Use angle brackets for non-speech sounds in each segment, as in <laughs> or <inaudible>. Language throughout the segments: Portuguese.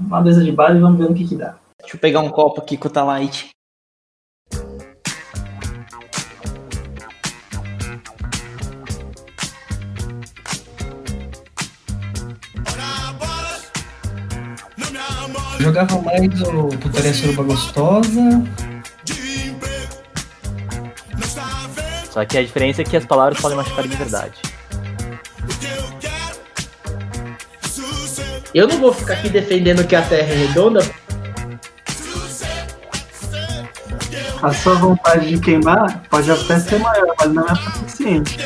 uma mesa de bar e vamos ver no que, que dá. Deixa eu pegar um copo aqui com o Talite. Jogava mais o Putaria Suruba Gostosa. Só que a diferença é que as palavras podem machucar de verdade. Eu não vou ficar aqui defendendo que a Terra é redonda. A sua vontade de queimar pode até ser maior, mas não é suficiente.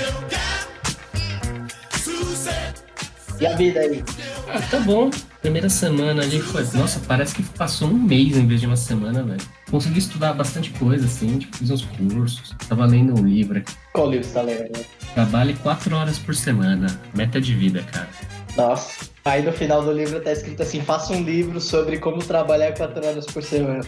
E a vida aí? Ah, tá bom. Primeira semana ali foi. Nossa, parece que passou um mês em vez de uma semana, velho. Consegui estudar bastante coisa, assim, tipo, fiz uns cursos. Tava lendo um livro aqui. Qual livro você tá lendo? Trabalhe quatro horas por semana. Meta de vida, cara. Nossa. Aí no final do livro tá escrito assim: faça um livro sobre como trabalhar quatro horas por semana.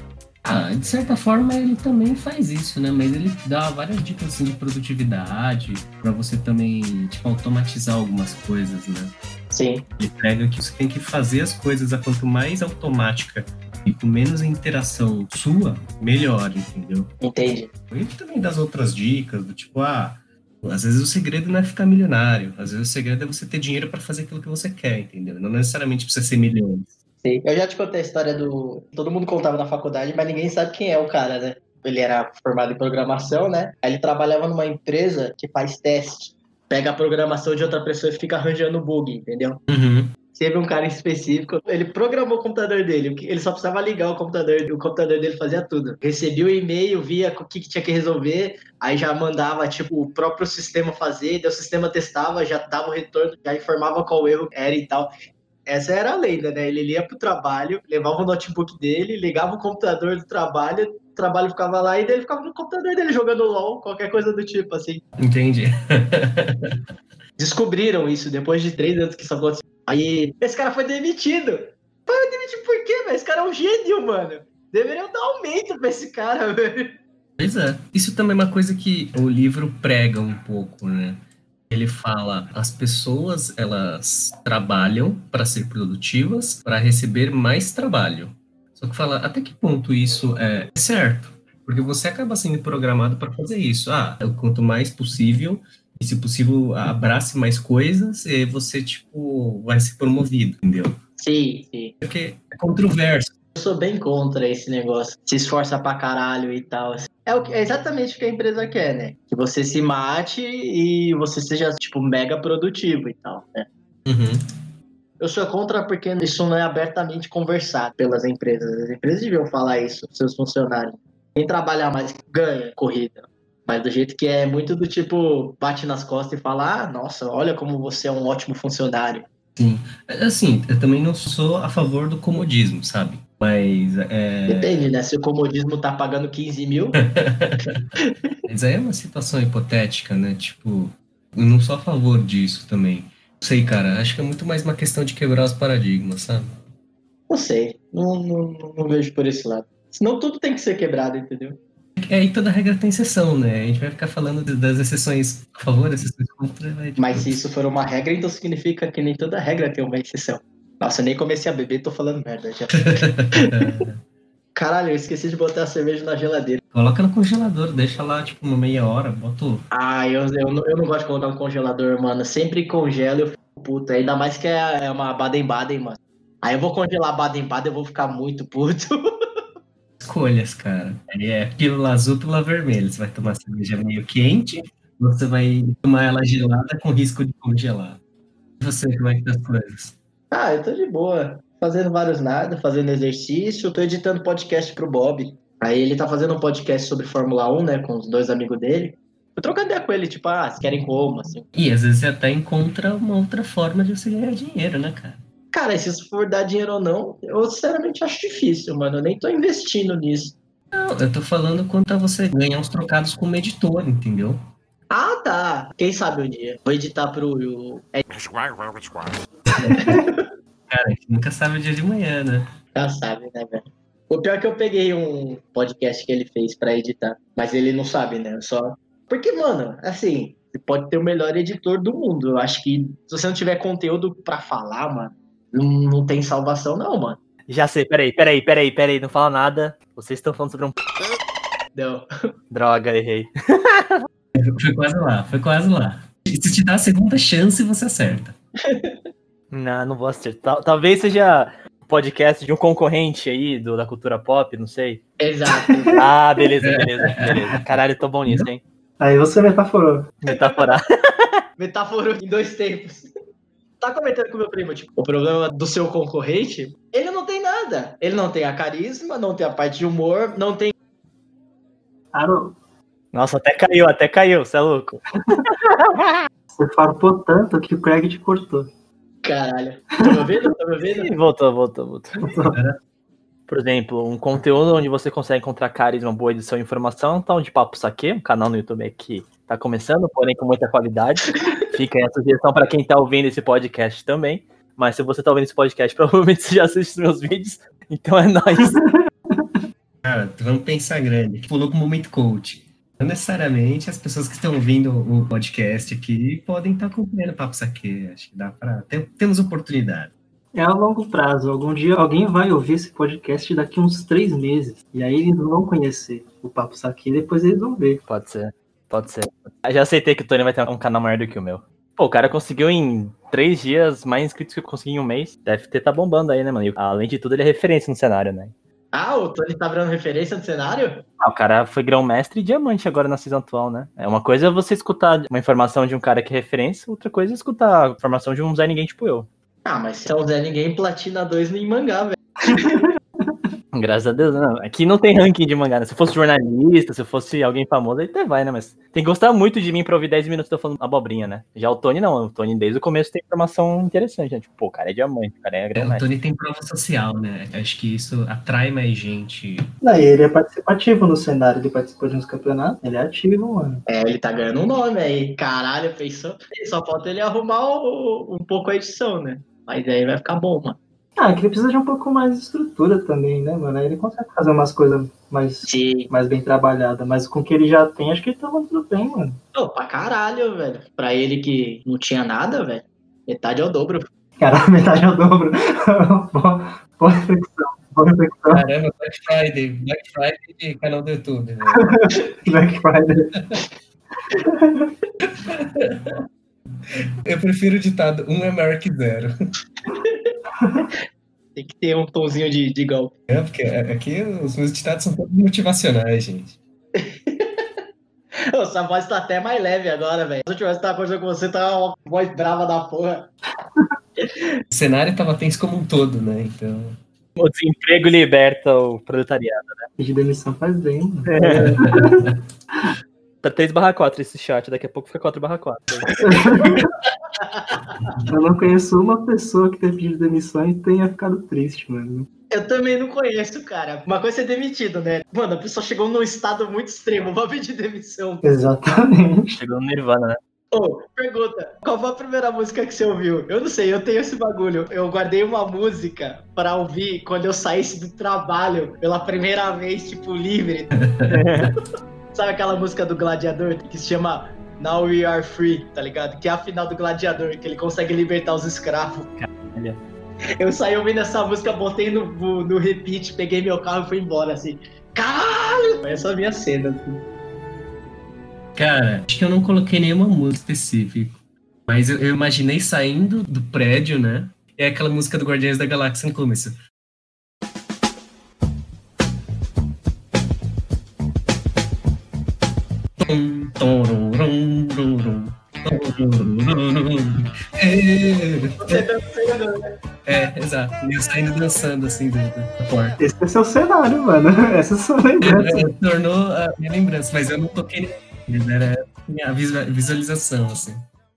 Ah, de certa forma ele também faz isso, né? Mas ele dá várias dicas assim, de produtividade, para você também tipo, automatizar algumas coisas, né? Sim. Ele prega que você tem que fazer as coisas a quanto mais automática e com menos interação sua, melhor, entendeu? Entendi. Ele também dá as outras dicas, do tipo, ah, às vezes o segredo não é ficar milionário, às vezes o segredo é você ter dinheiro para fazer aquilo que você quer, entendeu? Não necessariamente precisa ser milhões. Sim. Eu já te contei a história do. Todo mundo contava na faculdade, mas ninguém sabe quem é o cara, né? Ele era formado em programação, né? Aí ele trabalhava numa empresa que faz teste. Pega a programação de outra pessoa e fica arranjando bug, entendeu? Uhum. Teve um cara em específico, ele programou o computador dele, ele só precisava ligar o computador, o computador dele fazia tudo. Recebia o e-mail, via o que, que tinha que resolver, aí já mandava, tipo, o próprio sistema fazer, daí o sistema testava, já dava o retorno, já informava qual erro era e tal. Essa era a lenda, né? Ele ia pro trabalho, levava o notebook dele, ligava o computador do trabalho, o trabalho ficava lá e daí ele ficava no computador dele jogando LOL, qualquer coisa do tipo, assim. Entendi. <laughs> Descobriram isso depois de três anos que isso aconteceu. Aí, esse cara foi demitido. Foi demitido por quê, velho? Esse cara é um gênio, mano. Deveriam dar aumento pra esse cara, <laughs> velho. Pois é. Isso também é uma coisa que o livro prega um pouco, né? Ele fala, as pessoas elas trabalham para ser produtivas, para receber mais trabalho. Só que fala, até que ponto isso é certo? Porque você acaba sendo programado para fazer isso. Ah, quanto mais possível, e se possível, abrace mais coisas, e você, tipo, vai ser promovido, entendeu? Sim, sim. Porque é controverso. Eu sou bem contra esse negócio. Se esforça pra caralho e tal. É, o que, é exatamente o que a empresa quer, né? Que você se mate e você seja, tipo, mega produtivo e tal, né? Uhum. Eu sou contra porque isso não é abertamente conversado pelas empresas. As empresas deviam falar isso pros seus funcionários. Quem trabalhar mais ganha corrida. Mas do jeito que é muito do tipo, bate nas costas e fala: ah, nossa, olha como você é um ótimo funcionário. Sim. Assim, eu também não sou a favor do comodismo, sabe? Mas é. Depende, né? Se o comodismo tá pagando 15 mil. <laughs> Mas aí é uma situação hipotética, né? Tipo, eu não sou a favor disso também. Não sei, cara. Acho que é muito mais uma questão de quebrar os paradigmas, sabe? Não sei. Não, não, não vejo por esse lado. Senão tudo tem que ser quebrado, entendeu? É, e toda regra tem exceção, né? A gente vai ficar falando das exceções a favor, exceções contra. Né? Tipo... Mas se isso for uma regra, então significa que nem toda regra tem uma exceção. Nossa, eu nem comecei a beber, tô falando merda já. <laughs> Caralho, eu esqueci de botar a cerveja na geladeira. Coloca no congelador, deixa lá, tipo, uma meia hora, bota. Ah, eu, eu, não, eu não gosto de colocar no congelador, mano. Sempre congelo eu fico puto. Ainda mais que é, é uma Baden-Baden, mano. Aí eu vou congelar Baden-Baden, eu vou ficar muito puto. <laughs> Escolhas, cara. Aí é pílula azul, pílula vermelha. Você vai tomar cerveja meio quente, você vai tomar ela gelada com risco de congelar. E você, como é que tá as coisas? Ah, eu tô de boa. Fazendo vários nada, fazendo exercício, tô editando podcast pro Bob. Aí ele tá fazendo um podcast sobre Fórmula 1, né, com os dois amigos dele. Eu trocando ideia com ele, tipo, ah, se querem como, assim. E às vezes você até encontra uma outra forma de você ganhar dinheiro, né, cara? Cara, se isso for dar dinheiro ou não, eu sinceramente acho difícil, mano. Eu nem tô investindo nisso. Não, eu tô falando quanto a você ganhar uns trocados como editor, entendeu? Ah, tá. Quem sabe um dia. Vou editar pro. o- É, <laughs> Cara, a gente nunca sabe o dia de manhã, né? já sabe, né, velho? O pior é que eu peguei um podcast que ele fez pra editar, mas ele não sabe, né? Eu Só. Porque, mano, assim, você pode ter o melhor editor do mundo. Eu acho que se você não tiver conteúdo pra falar, mano, não, não tem salvação, não, mano. Já sei, peraí, peraí, peraí, peraí, não fala nada. Vocês estão falando sobre um. Não. <laughs> Droga, errei. <laughs> Foi quase lá, foi quase lá. Se te dá a segunda chance, você acerta. <laughs> Não, não vou acertar. Tal- Talvez seja um podcast de um concorrente aí do, da cultura pop, não sei. Exato. Ah, beleza, beleza, beleza. Caralho, tô bom nisso, hein? Aí você metaforou. Metaforar. Metáfora em dois tempos. Tá comentando com o meu primo, tipo, o problema do seu concorrente, ele não tem nada. Ele não tem a carisma, não tem a parte de humor, não tem. Aaron, Nossa, até caiu, até caiu, você é louco. você farpou tanto que o Craig te cortou. Caralho. Tá me ouvindo? Tá me ouvindo? Voltou, voltou, voltou. Por exemplo, um conteúdo onde você consegue encontrar carisma, boa edição e informação, tá onde Papo Saque, um canal no YouTube que tá começando, porém com muita qualidade. Fica aí a sugestão para quem tá ouvindo esse podcast também. Mas se você tá ouvindo esse podcast, <laughs> provavelmente você já assiste os meus vídeos, então é nóis. <laughs> Cara, vamos pensar grande. Pulou com o momento coach. Não necessariamente as pessoas que estão ouvindo o podcast aqui podem estar acompanhando o Papo Saque. Acho que dá pra. tem- temos oportunidade. É a longo prazo. Algum dia alguém vai ouvir esse podcast daqui uns três meses. E aí eles vão conhecer o Papo Saque e depois eles vão ver. Pode ser, pode ser. Eu já aceitei que o Tony vai ter um canal maior do que o meu. Pô, o cara conseguiu em três dias mais inscritos que eu consegui em um mês. Deve ter tá bombando aí, né, mano? E, além de tudo, ele é referência no cenário, né? Ah, o Tony tá virando referência no cenário? Ah, o cara foi grão-mestre e diamante agora na season atual, né? É uma coisa você escutar uma informação de um cara que é referência, outra coisa é escutar a informação de um Zé Ninguém tipo eu. Ah, mas se é o Zé Ninguém Platina 2 nem mangá, velho. <laughs> Graças a Deus, não. Aqui não tem ranking de mangá, né? Se eu fosse jornalista, se eu fosse alguém famoso, aí até vai, né? Mas tem que gostar muito de mim pra ouvir 10 minutos eu falando abobrinha, né? Já o Tony não. O Tony desde o começo tem informação interessante, né? Tipo, pô, o cara é diamante, o cara é É, o. Tony tem prova social, né? Acho que isso atrai mais gente. Não, e ele é participativo no cenário, ele participou de uns campeonatos, ele é ativo, mano. É, ele tá ganhando um nome aí. Caralho, pensou? Só falta ele arrumar o- um pouco a edição, né? Mas aí vai ficar bom, mano. Ah, que ele precisa de um pouco mais de estrutura também, né, mano? Aí ele consegue fazer umas coisas mais, Sim. mais bem trabalhadas. Mas com o que ele já tem, acho que ele tá muito bem, mano. Pô, pra caralho, velho. Pra ele que não tinha nada, velho. Metade é o dobro. Cara, <laughs> metade é o dobro. <laughs> boa, reflexão. Boa reflexão. Caramba, Black Friday. Black Friday canal do YouTube. né? <laughs> Black Friday. Eu prefiro o ditado: um é maior que zero. Tem que ter um tomzinho de, de golpe. É, porque aqui os meus ditados são todos motivacionais, gente. Ô, Essa voz tá até mais leve agora, velho. Se eu tivesse tava conversando com você, tá uma voz brava da porra. O cenário tava tenso como um todo, né? Então. O desemprego liberta o proletariado. Pedir demissão faz bem, mano. <laughs> Tá 3 barra 4 esse chat, daqui a pouco fica 4 barra 4. <laughs> Eu não conheço uma pessoa que tenha pedido demissão e tenha ficado triste, mano. Eu também não conheço, cara. Uma coisa é ser demitido, né? Mano, a pessoa chegou num estado muito extremo, vai pedir demissão. Exatamente. Chegou no Nirvana, né? Ô, pergunta, qual foi a primeira música que você ouviu? Eu não sei, eu tenho esse bagulho. Eu guardei uma música pra ouvir quando eu saísse do trabalho pela primeira vez, tipo, livre. <laughs> Sabe aquela música do Gladiador que se chama Now We Are Free, tá ligado? Que é a final do Gladiador, que ele consegue libertar os escravos. Caralho. Eu saí ouvindo essa música, botei no, no, repeat, peguei meu carro e fui embora, assim. Caralho! Essa a minha cena. assim. Cara, acho que eu não coloquei nenhuma música específica. Mas eu, eu imaginei saindo do prédio, né? É aquela música do Guardiões da Galáxia no começo. Você dançando, né? É, exato. E eu saindo dançando assim do- da porta. Esse é seu cenário, mano. <laughs> Essa é a sua lembrança. É, tornou a minha lembrança, mas eu não toquei neles, era a minha visualização, assim.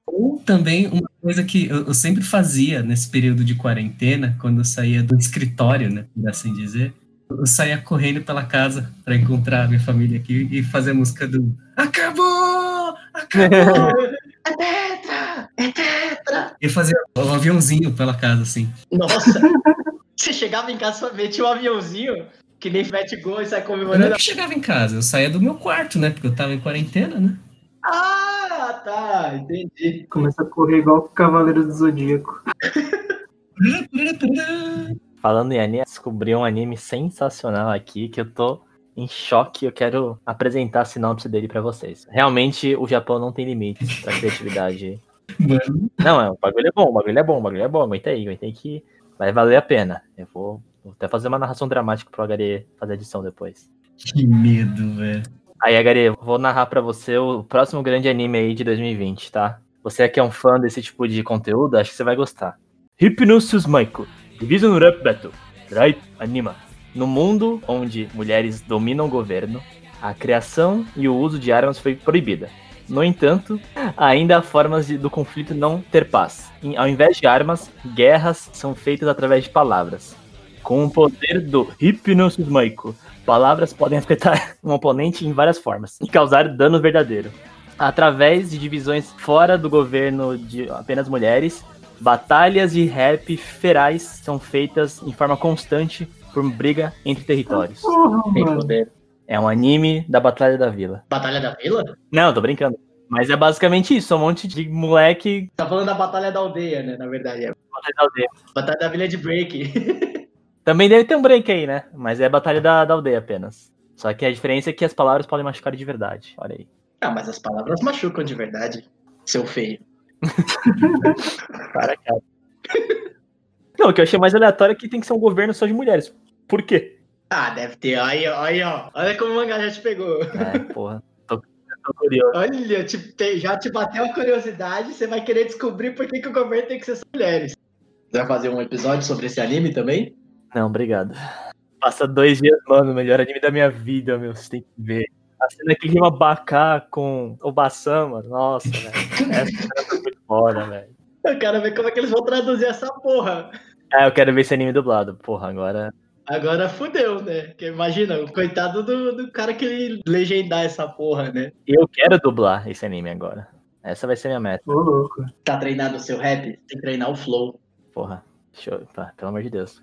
Ou também uma coisa que eu, eu sempre fazia nesse período de quarentena, quando eu saía do escritório, né, por assim dizer, eu saía correndo pela casa para encontrar a minha família aqui e fazer a música do Acabou! Acabou! É tetra! É tetra! e fazer um aviãozinho pela casa, assim. Nossa! Você chegava em casa vez, tinha um aviãozinho que nem mete gol e sai Eu não comemorando. é que chegava em casa, eu saía do meu quarto, né, porque eu tava em quarentena, né. Ah, tá, entendi. Começa a correr igual o Cavaleiro do Zodíaco. Falando em anime, descobri um anime sensacional aqui que eu tô em choque. Eu quero apresentar a sinopse dele pra vocês. Realmente, o Japão não tem limites pra criatividade. Mano, Não, é, o bagulho é bom, o bagulho é bom, o bagulho é bom. Aguenta aí, aguenta aí que vai valer a pena. Eu vou, vou até fazer uma narração dramática pro Agare fazer a edição depois. que medo, velho. Aí, eu vou narrar pra você o próximo grande anime aí de 2020, tá? Você que é um fã desse tipo de conteúdo, acho que você vai gostar. Hypnosis Maiko, Division Rap Battle, Rai Anima. No mundo onde mulheres dominam o governo, a criação e o uso de armas foi proibida. No entanto, ainda há formas de- do conflito não ter paz. Em- ao invés de armas, guerras são feitas através de palavras. Com o poder do Hypnosis Maiko, palavras podem afetar <laughs> um oponente em várias formas e causar dano verdadeiro. Através de divisões fora do governo de apenas mulheres, batalhas de rap ferais são feitas em forma constante por briga entre territórios. Porra, Tem poder. É um anime da Batalha da Vila. Batalha da Vila? Não, tô brincando. Mas é basicamente isso, um monte de moleque. Tá falando da Batalha da Aldeia, né? Na verdade. É. Batalha da aldeia. Batalha da Vila é de Break. <laughs> Também deve ter um break aí, né? Mas é Batalha da, da aldeia apenas. Só que a diferença é que as palavras podem machucar de verdade. Olha aí. ah, mas as palavras machucam de verdade. Seu feio. <laughs> Cara, cara. Não, o que eu achei mais aleatório é que tem que ser um governo só de mulheres. Por quê? Ah, deve ter. Aí, ó, aí, ó. Olha como o mangá já te pegou. É, <laughs> porra. Tô, tô curioso. Olha, te- te- já te bateu a curiosidade, você vai querer descobrir por que, que o governo tem que ser só mulheres. Você vai fazer um episódio sobre esse anime também? Não, obrigado. Passa dois dias, mano, o melhor anime da minha vida, meu. Você tem que ver. A cena que rima Bacá com o Bassama, nossa, velho. <laughs> Essa cena foi muito foda, velho. Eu quero ver como é que eles vão traduzir essa porra. É, eu quero ver esse anime dublado. Porra, agora. Agora fudeu, né? Porque imagina, o coitado do, do cara que legendar essa porra, né? Eu quero dublar esse anime agora. Essa vai ser minha meta. Ô, louco. Tá treinado o seu rap? Tem que treinar o flow. Porra. Eu. Pá, pelo amor de Deus.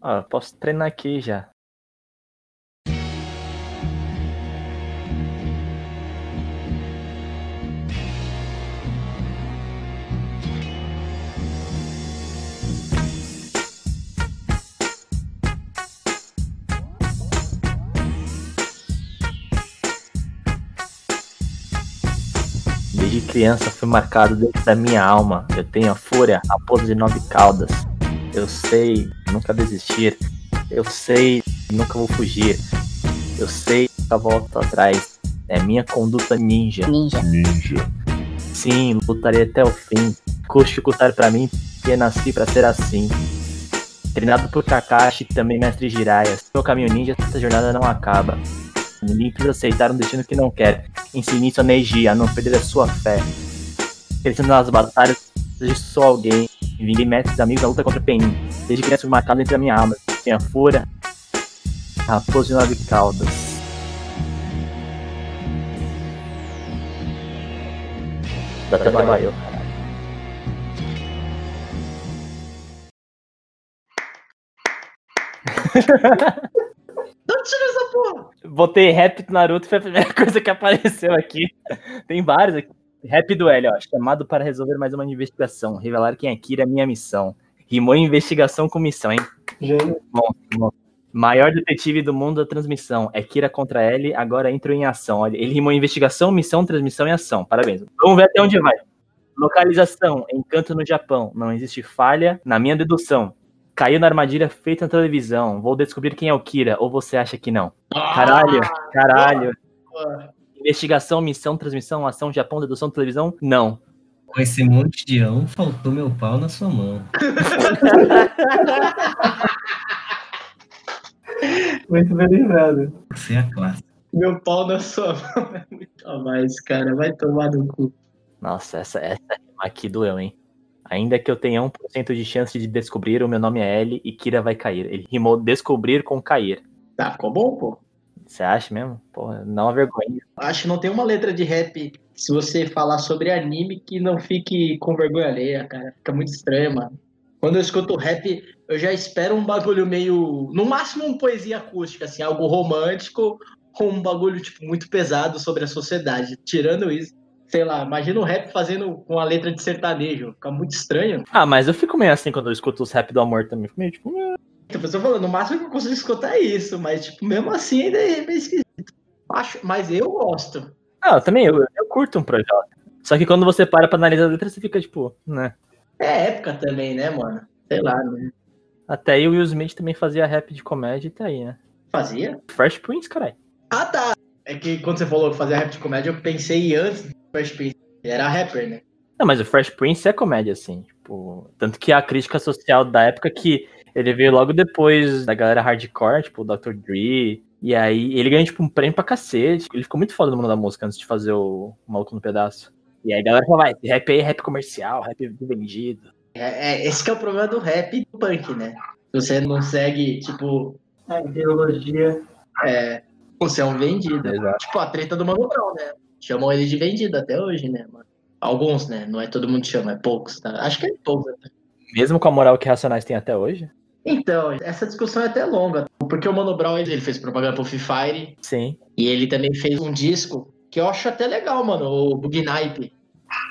Ó, eu posso treinar aqui já. Criança fui marcado dentro da minha alma. Eu tenho a fúria, a raposa de nove caudas. Eu sei nunca desistir. Eu sei nunca vou fugir. Eu sei nunca volto atrás. É minha conduta ninja. Ninja. Sim, lutarei até o fim. Custe custar pra mim, porque nasci pra ser assim. Treinado por Kakashi e também mestre Jiraiya. Meu caminho ninja, essa jornada não acaba. Ninguém precisa aceitar um destino que não quer. Ensine isso a Neji, a não perder a sua fé. Crescendo nas batalhas, seja só alguém. Vinguei mestres amigos na luta contra Penin. Desde criança fui marcado entre a minha alma. Tem a fúria, a raposa de nove caudas. Dá até <laughs> Não tira essa porra! Botei rap do Naruto, foi a primeira <laughs> coisa que apareceu aqui. Tem vários aqui. Rap do L, ó. Chamado para resolver mais uma investigação. Revelar quem é Kira é minha missão. Rimou investigação com missão, hein? Gênio. Bom, bom. Maior detetive do mundo da transmissão. É Kira contra L, agora entro em ação. Olha, ele rimou investigação, missão, transmissão e ação. Parabéns. Vamos ver até onde vai. Localização, encanto no Japão. Não existe falha na minha dedução. Caiu na armadilha feita na televisão. Vou descobrir quem é o Kira, ou você acha que não? Caralho, caralho. Ah, Investigação, missão, transmissão, ação, Japão, dedução, televisão? Não. Com esse monte de ão, faltou meu pau na sua mão. <laughs> Muito bem lembrado. Você é a classe. Meu pau na sua mão é muito a mais, cara. Vai tomar no cu. Nossa, essa, essa rima aqui doeu, hein? Ainda que eu tenha 1% de chance de descobrir, o meu nome é L e Kira vai cair. Ele rimou descobrir com cair. Tá, ficou bom, pô? Você acha mesmo? Porra, não uma vergonha. Acho que não tem uma letra de rap se você falar sobre anime que não fique com vergonha alheia, cara. Fica muito estranho, mano. Quando eu escuto rap, eu já espero um bagulho meio. No máximo, uma poesia acústica, assim, algo romântico ou um bagulho, tipo, muito pesado sobre a sociedade. Tirando isso, sei lá, imagina o rap fazendo com a letra de sertanejo. Fica muito estranho. Ah, mas eu fico meio assim quando eu escuto os rap do amor também. Fico meio tipo. "Eh". Então, eu tô falando, no máximo que eu consigo escutar é isso, mas, tipo, mesmo assim ainda é meio esquisito. Acho, mas eu gosto. Ah, eu também, eu, eu curto um Projota. Só que quando você para pra analisar a letra, você fica tipo, né? É época também, né, mano? Sei lá, né? Até aí o Will Smith também fazia rap de comédia e tá aí, né? Fazia? Fresh Prince, caralho. Ah, tá. É que quando você falou fazia rap de comédia, eu pensei antes Fresh Prince. Ele era rapper, né? Não, mas o Fresh Prince é comédia, assim. Tipo, tanto que a crítica social da época que ele veio logo depois da galera hardcore, tipo, o Dr. Dre. E aí ele ganhou, tipo, um prêmio pra cacete. Ele ficou muito foda no mundo da música antes de fazer o Maluco no Pedaço. E aí a galera falou, vai, rap aí é rap comercial, rap vendido. É, é, esse que é o problema do rap e do punk, né? Você não segue, tipo, A ideologia. é, você é um vendido. Exato. Tipo, a treta do Mano Brown, né? Chamam ele de vendido até hoje, né, mano? Alguns, né? Não é todo mundo que chama, é poucos, tá? Acho que é poucos. até. Mesmo com a moral que Racionais tem até hoje. Então, essa discussão é até longa. Porque o Mano Brown, ele fez propaganda pro Free Fire Sim. e ele também fez um disco que eu acho até legal, mano, o Bug Nipe.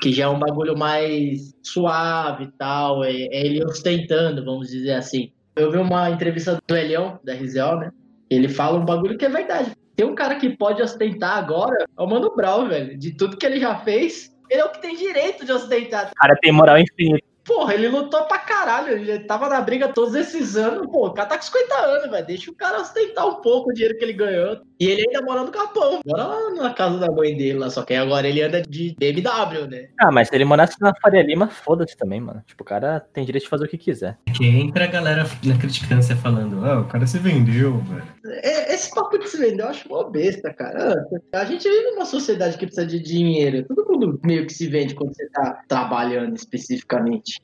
Que já é um bagulho mais suave e tal, é, é ele ostentando, vamos dizer assim. Eu vi uma entrevista do Elião, da RZO, né? Ele fala um bagulho que é verdade. Tem um cara que pode ostentar agora, é o Mano Brown, velho. De tudo que ele já fez, ele é o que tem direito de ostentar. O cara tem moral infinita. Porra, ele lutou pra caralho, ele tava na briga todos esses anos, pô, o cara tá com 50 anos, velho, deixa o cara ostentar um pouco o dinheiro que ele ganhou. E ele ainda mora no Capão, mora lá na casa da mãe dele lá, só que agora ele anda de BMW, né? Ah, mas se ele morasse na Faria Lima, foda-se também, mano. Tipo, o cara tem direito de fazer o que quiser. Que entra a galera na criticância falando, ah, o cara se vendeu, velho. É, Esse papo de se vender eu acho uma besta, cara. Ah, A gente vive numa sociedade que precisa de dinheiro, todo mundo meio que se vende quando você tá trabalhando especificamente.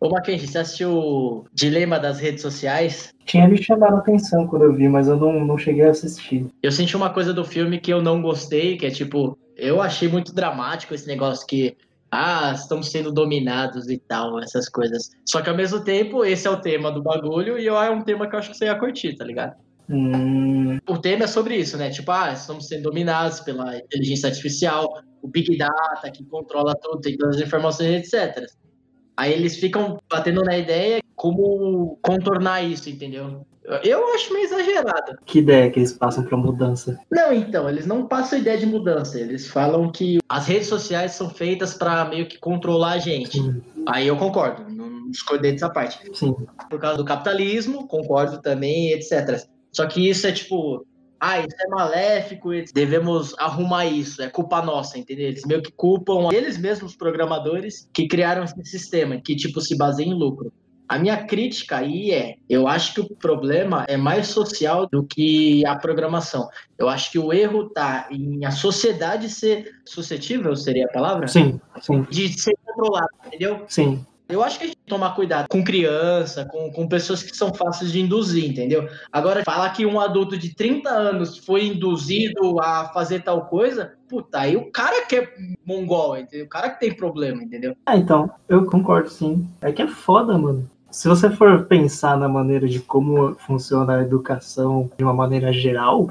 Ô, Mackenzie, você assistiu o Dilema das Redes Sociais? Tinha me chamado a atenção quando eu vi, mas eu não, não cheguei a assistir. Eu senti uma coisa do filme que eu não gostei, que é tipo, eu achei muito dramático esse negócio que, ah, estamos sendo dominados e tal, essas coisas. Só que ao mesmo tempo, esse é o tema do bagulho e eu, é um tema que eu acho que você ia curtir, tá ligado? Hum, O tema é sobre isso, né? Tipo, ah, estamos sendo dominados pela inteligência artificial, o Big Data que controla tudo, tem todas as informações, etc. Aí eles ficam batendo na ideia como contornar isso, entendeu? Eu- acho meio exagerado. que ideia que eles passam pra mudança? Não, então, eles não passam ideia de mudança. Eles falam que as redes sociais são feitas para meio que controlar a gente. Sim, Aí eu concordo, não discordei dessa parte. sim. Por causa do capitalismo, concordo também, etc. Só que isso é tipo, ah, isso é maléfico, devemos arrumar isso, é culpa nossa, entendeu? Eles meio que culpam eles mesmos, programadores, que criaram esse sistema, que tipo se baseia em lucro. A minha crítica aí é, eu acho que o problema é mais social do que a programação. Eu acho que o erro tá em a sociedade ser suscetível, seria a palavra? Sim, sim, De ser controlada, entendeu? sim. Eu acho que a gente tem que tomar cuidado com criança, com, com pessoas que são fáceis de induzir, entendeu? Agora, falar que um adulto de 30 anos foi induzido a fazer tal coisa, puta, aí o cara que é mongol, entendeu? O cara que tem problema, entendeu? Ah, então, eu concordo sim. É que é foda, mano. Se você for pensar na maneira de como funciona a educação de uma maneira geral,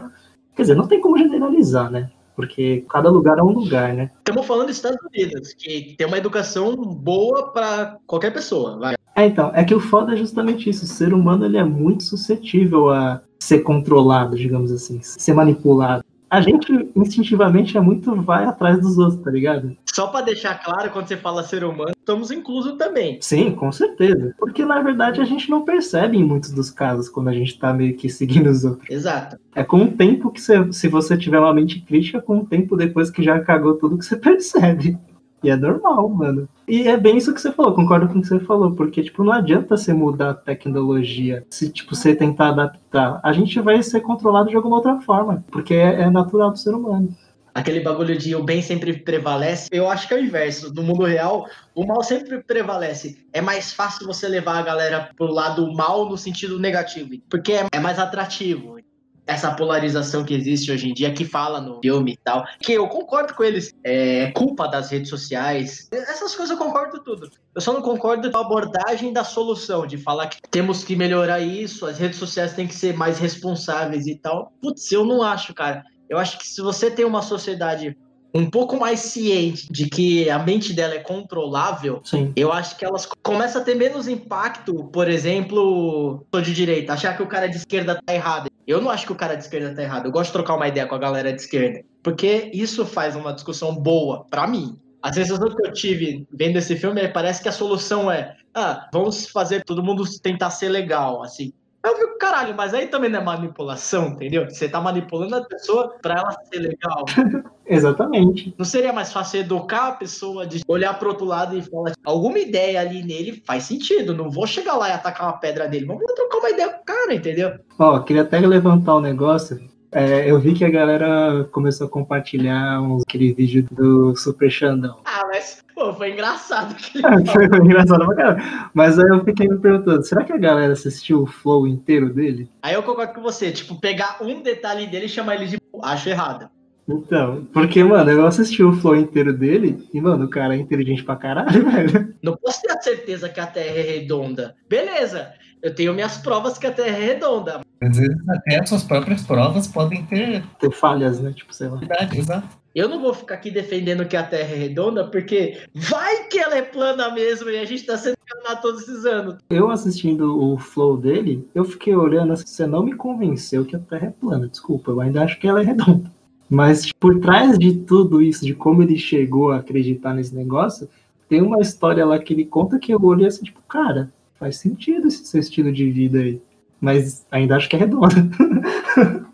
quer dizer, não tem como generalizar, né? Porque cada lugar é um lugar, né? Estamos falando dos Estados Unidos, que tem uma educação boa para qualquer pessoa, vai. É, então, é que o foda é justamente isso. O ser humano ele é muito suscetível a ser controlado, digamos assim, ser manipulado. A gente instintivamente é muito vai atrás dos outros, tá ligado? Só para deixar claro, quando você fala ser humano, estamos inclusos também. Sim, com certeza. Porque na verdade a gente não percebe em muitos dos casos quando a gente tá meio que seguindo os outros. Exato. É com o tempo que você, se você tiver uma mente crítica, com o tempo depois que já cagou tudo que você <laughs> percebe. E é normal, mano. E é bem isso que você falou, concordo com o que você falou, porque, tipo, não adianta você mudar a tecnologia se, tipo, você tentar adaptar. A gente vai ser controlado de alguma outra forma, porque é, é natural do ser humano. Aquele bagulho de o bem sempre prevalece, eu acho que é o inverso. No mundo real, o mal sempre prevalece. É mais fácil você levar a galera pro lado mal no sentido negativo, porque é, é mais atrativo. Essa polarização que existe hoje em dia, que fala no filme e tal, que eu concordo com eles, é culpa das redes sociais. Essas coisas eu concordo tudo. Eu só não concordo com a abordagem da solução, de falar que temos que melhorar isso, as redes sociais têm que ser mais responsáveis e tal. Putz, eu não acho, cara. Eu acho que se você tem uma sociedade um pouco mais ciente de que a mente dela é controlável, Sim. eu acho que elas começam a ter menos impacto, por exemplo, sou de direita, achar que o cara de esquerda tá errado. Eu não acho que o cara de esquerda tá errado. Eu gosto de trocar uma ideia com a galera de esquerda. Porque isso faz uma discussão boa para mim. A sensação que eu tive vendo esse filme é parece que a solução é: ah, vamos fazer todo mundo tentar ser legal, assim. Eu fico, caralho, mas aí também não é manipulação, entendeu? Você tá manipulando a pessoa pra ela ser legal. <laughs> Exatamente. Não seria mais fácil educar a pessoa de olhar pro outro lado e falar, alguma ideia ali nele faz sentido. Não vou chegar lá e atacar uma pedra nele. Vamos trocar uma ideia com o cara, entendeu? Ó, queria até levantar um negócio. É, eu vi que a galera começou a compartilhar uns, aquele vídeo do Super Xandão. Mas, pô, foi engraçado. aquele <laughs> Foi engraçado pra caramba. Mas aí eu fiquei me perguntando, será que a galera assistiu o flow inteiro dele? Aí eu concordo com você, tipo, pegar um detalhe dele e chamar ele de acho errado. Então, porque, mano, eu assisti o flow inteiro dele e, mano, o cara é inteligente pra caralho, <laughs> velho. Não posso ter a certeza que a Terra é redonda. Beleza, eu tenho minhas provas que a Terra é redonda. Às vezes até as suas próprias provas podem ter Ter falhas, né? Tipo, sei lá. verdade, exato. Eu não vou ficar aqui defendendo que a Terra é redonda, porque vai que ela é plana mesmo e a gente tá sendo enganado todos esses anos. Eu assistindo o flow dele, eu fiquei olhando assim, você não me convenceu que a Terra é plana, desculpa, eu ainda acho que ela é redonda. Mas por trás de tudo isso, de como ele chegou a acreditar nesse negócio, tem uma história lá que ele conta que eu olhei assim, tipo, cara, faz sentido esse seu estilo de vida aí. Mas ainda acho que é redonda. <laughs>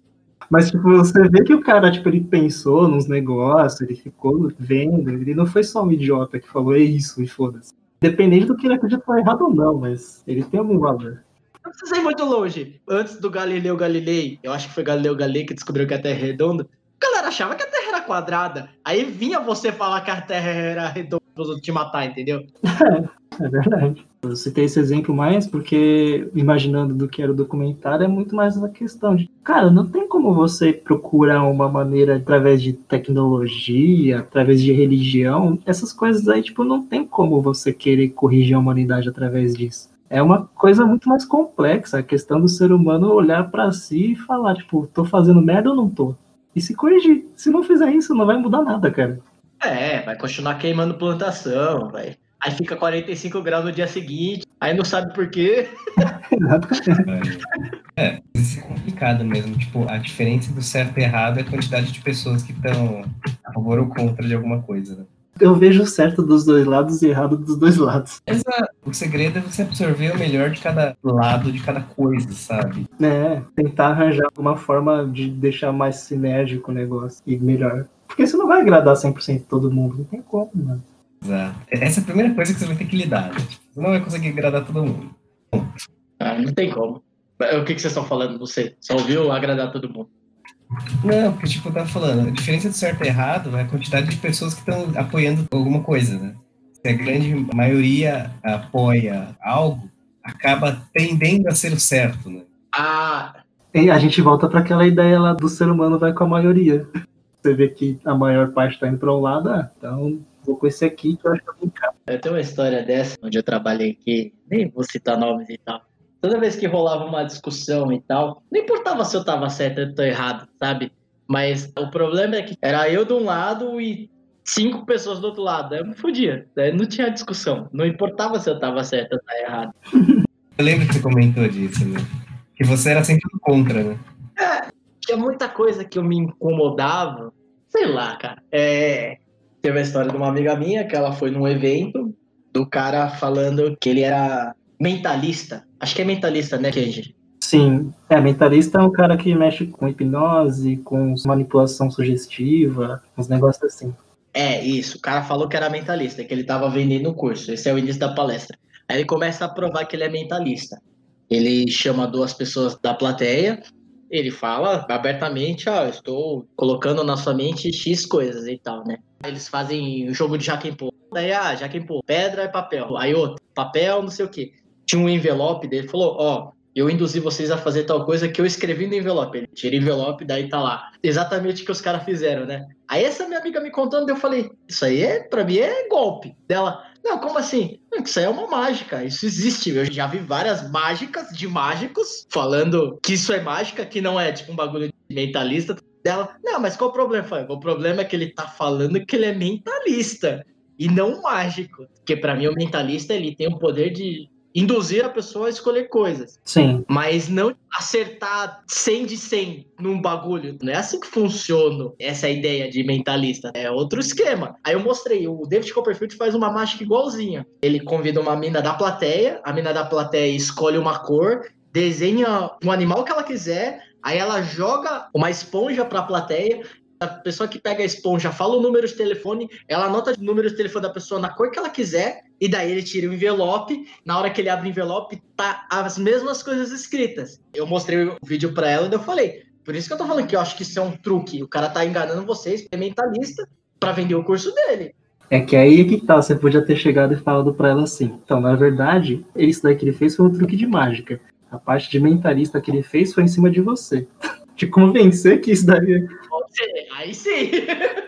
Mas, tipo, você vê que o cara, tipo, ele pensou nos negócios, ele ficou vendo, ele não foi só um idiota que falou, é isso, e foda-se. Dependente do que ele acreditou errado ou não, mas ele tem algum valor. Não precisa ir muito longe. Antes do Galileu Galilei, eu acho que foi Galileu Galilei que descobriu que a Terra é redonda, a galera achava que a Terra era quadrada. Aí vinha você falar que a Terra era redonda pros outros te matar, entendeu? <laughs> É verdade. Eu citei esse exemplo mais porque, imaginando do que era o documentário, é muito mais uma questão de, cara, não tem como você procurar uma maneira através de tecnologia, através de religião, essas coisas aí, tipo, não tem como você querer corrigir a humanidade através disso. É uma coisa muito mais complexa, a questão do ser humano olhar pra si e falar, tipo, tô fazendo merda ou não tô? E se corrigir. Se não fizer isso, não vai mudar nada, cara. É, vai continuar queimando plantação, vai. Aí fica 45 graus no dia seguinte, aí não sabe por quê. <laughs> É, isso é complicado mesmo. Tipo, a diferença do certo e errado é a quantidade de pessoas que estão a favor ou contra de alguma coisa, né? Eu vejo o certo dos dois lados e errado dos dois lados. Exato. O segredo é você absorver o melhor de cada lado, de cada coisa, sabe? É, tentar arranjar alguma forma de deixar mais sinérgico o negócio e melhor. Porque você não vai agradar 100% todo mundo, não tem como, mano. Exato. Essa é a primeira coisa que você vai ter que lidar. Né? Você não vai conseguir agradar todo mundo. Ah, não tem como. O que, que vocês estão falando? Sei. Só ouviu agradar todo mundo. Não, porque, tipo, eu tava falando, a diferença do certo e errado é a quantidade de pessoas que estão apoiando alguma coisa, né? Se a grande maioria apoia algo, acaba tendendo a ser o certo, né? Ah, E a gente volta para aquela ideia lá do ser humano vai com a maioria. Você vê que a maior parte tá indo para um lado, ah, então vou com esse aqui que eu acho que eu eu tenho uma história dessa, onde eu trabalhei aqui, nem vou citar nomes e tal. Toda vez que rolava uma discussão e tal, não importava se eu tava certo ou eu tô errado, sabe? Mas o problema é que era eu de um lado e cinco pessoas do outro lado. Eu me fodia. Daí não tinha discussão. Não importava se eu tava certo ou tava errado. <laughs> Eu lembro que você comentou disso, né? Que você era sempre contra, né? Tinha muita coisa que eu me incomodava. Sei lá, cara. É... Teve a história de uma amiga minha que ela foi num evento do cara falando que ele era mentalista. Acho que é mentalista, né, Kenji? Sim, é, mentalista é um cara que mexe com hipnose, com manipulação sugestiva, uns negócios assim. É, isso. O cara falou que era mentalista, que ele tava vendendo o curso. Esse é o início da palestra. Aí ele começa a provar que ele é mentalista. Ele chama duas pessoas da plateia, ele fala abertamente, eu estou colocando na sua mente X coisas e tal, né? Eles fazem o jogo de Jaquempô. Daí, ah, Jaquempô, pedra e papel. Aí outro, papel, não sei o quê. Tinha um envelope dele, falou, ó, eu induzi vocês a fazer tal coisa que eu escrevi no envelope. Ele tira o envelope, daí tá lá. Exatamente o que os caras fizeram, né? Aí essa minha amiga me contando, eu falei, isso aí é, pra mim é golpe. Dela, não, como assim? Isso aí é uma mágica, isso existe. Eu já vi várias mágicas de mágicos falando que isso é mágica, que não é tipo um bagulho de mentalista. Dela, não, mas qual o problema? O problema é que ele tá falando que ele é mentalista e não mágico. Porque para mim o mentalista ele tem o poder de induzir a pessoa a escolher coisas. Sim. Mas não acertar 100 de 100 num bagulho. Não é assim que funciona essa ideia de mentalista. É outro esquema. Aí eu mostrei, o David Copperfield faz uma mágica igualzinha. Ele convida uma mina da plateia, a mina da plateia escolhe uma cor, desenha um animal que ela quiser, aí ela joga uma esponja para a plateia a pessoa que pega a esponja fala o número de telefone, ela anota o número de telefone da pessoa na cor que ela quiser, e daí ele tira o envelope. Na hora que ele abre o envelope, tá as mesmas coisas escritas. Eu mostrei o vídeo para ela e eu falei. Por isso que eu tô falando que eu acho que isso é um truque. O cara tá enganando vocês, é mentalista, para vender o curso dele. É que aí que tá, você podia ter chegado e falado para ela assim. Então, na verdade, isso daí que ele fez foi um truque de mágica. A parte de mentalista que ele fez foi em cima de você. <laughs> Te convencer que isso daí Aí sim. <laughs>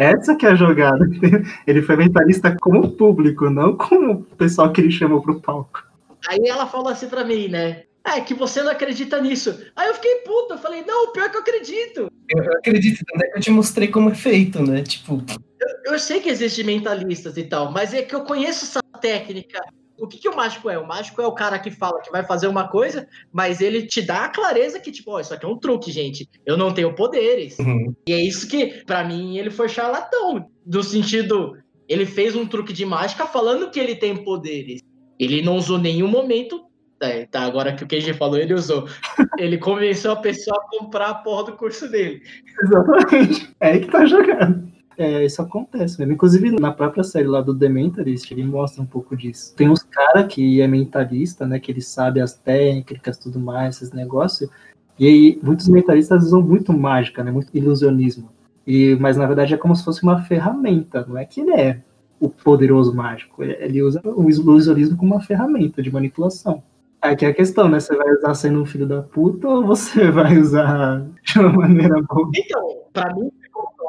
Essa que é a jogada. <laughs> Ele foi mentalista como público, não como o pessoal que ele chamou pro palco. Aí ela falou assim pra mim, né? É que você não acredita nisso. Aí eu fiquei puto, eu falei, não, pior que eu acredito. Eu acredito, é que eu te mostrei como é feito, né? Tipo. Eu, eu sei que existem mentalistas e tal, mas é que eu conheço essa técnica o que, que o mágico é? O mágico é o cara que fala que vai fazer uma coisa, mas ele te dá a clareza que, tipo, ó, oh, isso aqui é um truque, gente. Eu não tenho poderes. Uhum. E é isso que, para mim, ele foi charlatão. Do sentido, ele fez um truque de mágica falando que ele tem poderes. Ele não usou nenhum momento. É, tá, agora que o KG falou, ele usou. <laughs> Ele convenceu a pessoa a comprar a porra do curso dele. Exatamente. É aí que tá jogando. É, isso acontece mesmo. Inclusive, na própria série lá do The Mentalist, ele mostra um pouco disso. Tem uns cara que é mentalista, né? Que ele sabe as técnicas, tudo mais, esses negócios. E aí, muitos mentalistas usam muito mágica, né? Muito ilusionismo. E, mas, na verdade, é como se fosse uma ferramenta. Não é que ele é o poderoso mágico. Ele usa o ilusionismo como uma ferramenta de manipulação. Aqui é a questão, né? Você vai usar sendo um filho da puta ou você <laughs> vai usar de uma maneira boa? Então, pra mim,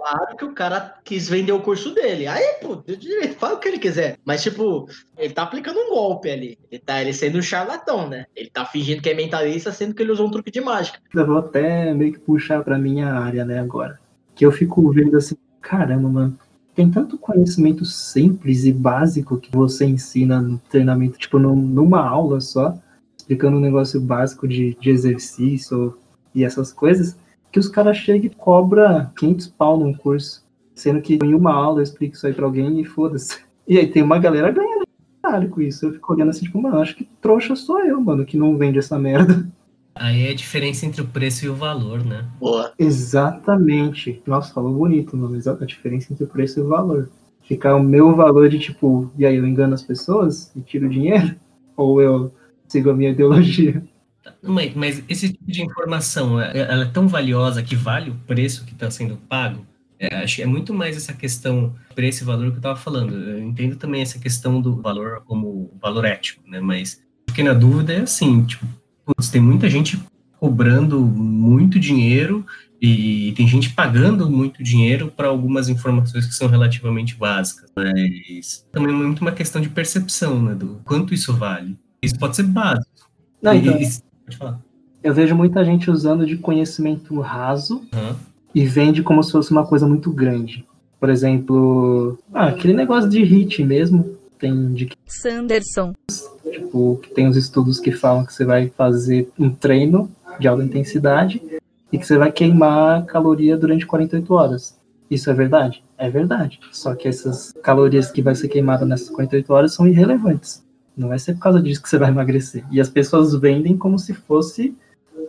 claro que o cara quis vender o curso dele. Aí, pô, direito, fala o que ele quiser. Mas, tipo, ele tá aplicando um golpe ali. Ele tá ele sendo um charlatão, né? Ele tá fingindo que é mentalista, sendo que ele usou um truque de mágica. Eu vou até meio que puxar pra minha área, né, agora. Que eu fico vendo assim, caramba, mano. Tem tanto conhecimento simples e básico que você ensina no treinamento, tipo, numa aula só, explicando um negócio básico de, de exercício e essas coisas que os caras chegam e cobram 500 pau num curso, sendo que em uma aula eu explico isso aí pra alguém e foda-se. <laughs> E aí tem uma galera ganhando caralho com isso. Eu fico olhando assim, tipo, mano, acho que trouxa sou eu, mano, que não vende essa merda. <laughs> Aí é a diferença entre o preço e o valor, né? Boa. Exatamente. Nossa, falou bonito, mano. A diferença entre o preço e o valor. Ficar o meu valor de tipo, e aí eu engano as pessoas e tiro dinheiro? <laughs> Ou eu sigo a minha ideologia? Mas, mas, esse tipo de informação, é, ela é tão valiosa que vale o preço que está sendo pago? É, acho que é muito mais essa questão preço e valor que eu estava falando. Eu entendo também essa questão do valor como valor ético, né? Mas porque na dúvida é assim, tipo, putz, tem muita gente cobrando muito dinheiro e tem gente pagando muito dinheiro para algumas informações que são relativamente básicas. Mas também é muito uma questão de percepção, né? Do quanto isso vale. Isso pode ser básico. Não, então, e, Pode falar. Eu vejo muita gente usando de conhecimento raso uhum. e vende como se fosse uma coisa muito grande. Por exemplo, ah, aquele negócio de hit mesmo. Tem de Sanderson. Tipo, que tem os estudos que falam que você vai fazer um treino de alta intensidade e que você vai queimar caloria durante 48 horas. Isso é verdade? É verdade. Só que essas calorias que vai ser queimada nessas 48 horas são irrelevantes. Não vai ser por causa disso que você vai emagrecer. E as pessoas vendem como se fosse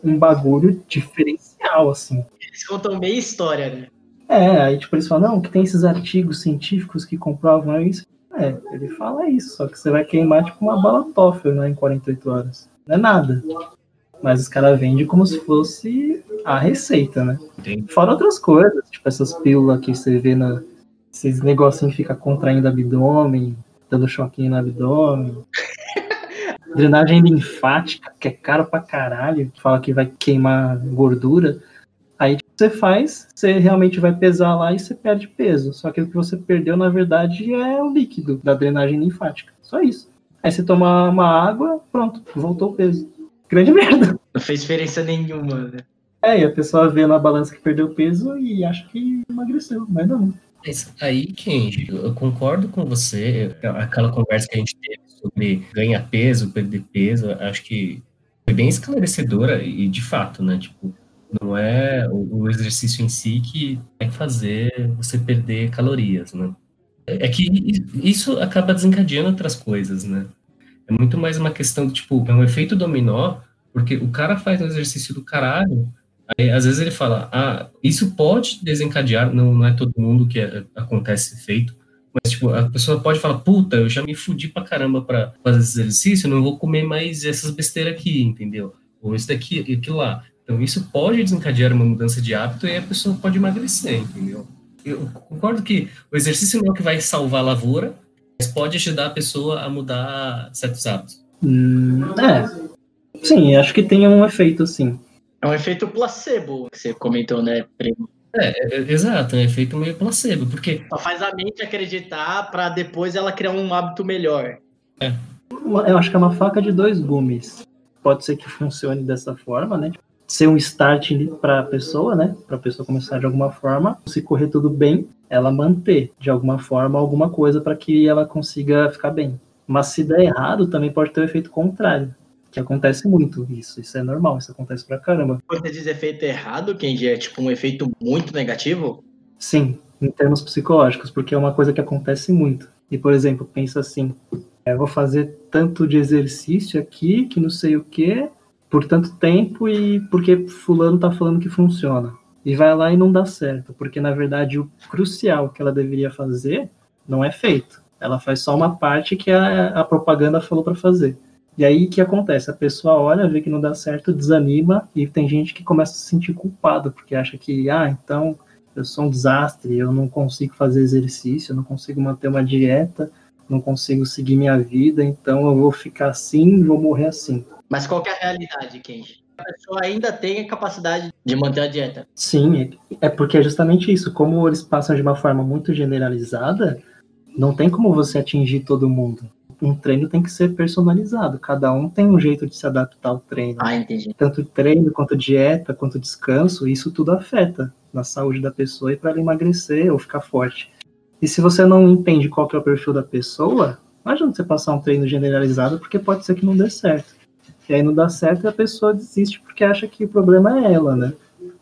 um bagulho diferencial, assim. Eles contam meia história, né? É, aí tipo, eles falam, não, que tem esses artigos científicos que comprovam isso. É, ele fala isso, só que você vai queimar tipo uma bala Toffel, né, em 48 horas. Não é nada. Mas os caras vendem como se fosse a receita, né? Entendi. Fora outras coisas, tipo essas pílulas que você vê na. Esses negocinhos que fica contraindo abdômen, dando choquinho no abdômen. <laughs> Drenagem linfática, que é caro pra caralho, fala que vai queimar gordura. Aí tipo, você faz, você realmente vai pesar lá e você perde peso. Só que o que você perdeu, na verdade, é o líquido da drenagem linfática. Só isso. Aí você toma uma água, pronto, voltou o peso. Grande <laughs> merda. Não fez diferença nenhuma, né? É, e a pessoa vê na balança que perdeu peso e acha que emagreceu, mas não. Mas aí, Kenji, eu concordo com você. Aquela conversa que a gente teve sobre ganhar peso, perder peso, acho que foi bem esclarecedora e de fato, né? Tipo, não é o exercício em si que vai fazer você perder calorias, né? É que isso acaba desencadeando outras coisas, né? É muito mais uma questão tipo, é um efeito dominó, porque o cara faz um exercício do caralho, aí às vezes ele fala, ah, isso pode desencadear, não, não é todo mundo que é, acontece efeito, mas, tipo, a pessoa pode falar, puta, eu já me fudi pra caramba pra fazer esse exercício, não vou comer mais essas besteiras aqui, entendeu? Ou isso daqui, aquilo lá. Então, isso pode desencadear uma mudança de hábito e a pessoa pode emagrecer, entendeu? Eu concordo que o exercício não é o que vai salvar a lavoura, mas pode ajudar a pessoa a mudar certos hábitos. Hum, é. Sim, acho que tem um efeito, sim. É um efeito placebo, que você comentou, né, Primo? É, é, exato, é um efeito meio placebo, porque... Só faz a mente acreditar para depois ela criar um hábito melhor. É. Eu acho que é uma faca de dois gumes. Pode ser que funcione dessa forma, né? Ser um start para a pessoa, né? Para a pessoa começar de alguma forma. Se correr tudo bem, ela manter de alguma forma alguma coisa para que ela consiga ficar bem. Mas se der errado, também pode ter o um efeito contrário que acontece muito isso. Isso é normal, isso acontece pra caramba. Você diz efeito errado, Kenji? É tipo um efeito muito negativo? Sim, em termos psicológicos, porque é uma coisa que acontece muito. E, por exemplo, pensa assim: eu vou fazer tanto de exercício aqui, que não sei o que, por tanto tempo, e porque Fulano tá falando que funciona. E vai lá e não dá certo, porque na verdade o crucial que ela deveria fazer não é feito. Ela faz só uma parte que a, a propaganda falou para fazer. E aí o que acontece? A pessoa olha, vê que não dá certo, desanima e tem gente que começa a se sentir culpado, porque acha que, ah, então eu sou um desastre, eu não consigo fazer exercício, eu não consigo manter uma dieta, não consigo seguir minha vida, então eu vou ficar assim, vou morrer assim. Mas qual é a realidade, Kenji? A pessoa ainda tem a capacidade de manter a dieta. Sim, é porque é justamente isso. Como eles passam de uma forma muito generalizada, não tem como você atingir todo mundo um treino tem que ser personalizado. Cada um tem um jeito de se adaptar ao treino. Ah, entendi. Tanto treino, quanto dieta, quanto descanso, isso tudo afeta na saúde da pessoa e para ela emagrecer ou ficar forte. E se você não entende qual é o perfil da pessoa, adianta você passar um treino generalizado, porque pode ser que não dê certo. E aí não dá certo e a pessoa desiste porque acha que o problema é ela, né?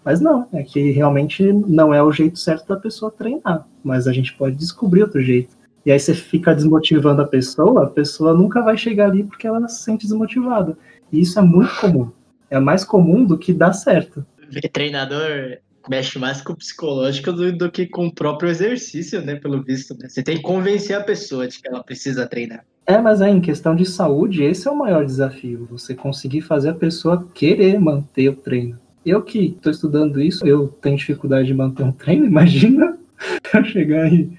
Mas não, é que realmente não é o jeito certo da pessoa treinar. Mas a gente pode descobrir outro jeito. E aí você fica desmotivando a pessoa, a pessoa nunca vai chegar ali porque ela se sente desmotivada. E isso é muito comum. É mais comum do que dá certo. O treinador mexe mais com o psicológico do, do, que com o próprio exercício, né? Pelo visto. Né? Você tem que convencer a pessoa de que ela precisa treinar. É, mas aí, em questão de saúde, esse é o maior desafio. Você conseguir fazer a pessoa querer manter o treino. Eu que estou estudando isso, eu tenho dificuldade de manter um treino, <laughs> imagina eu chegar aí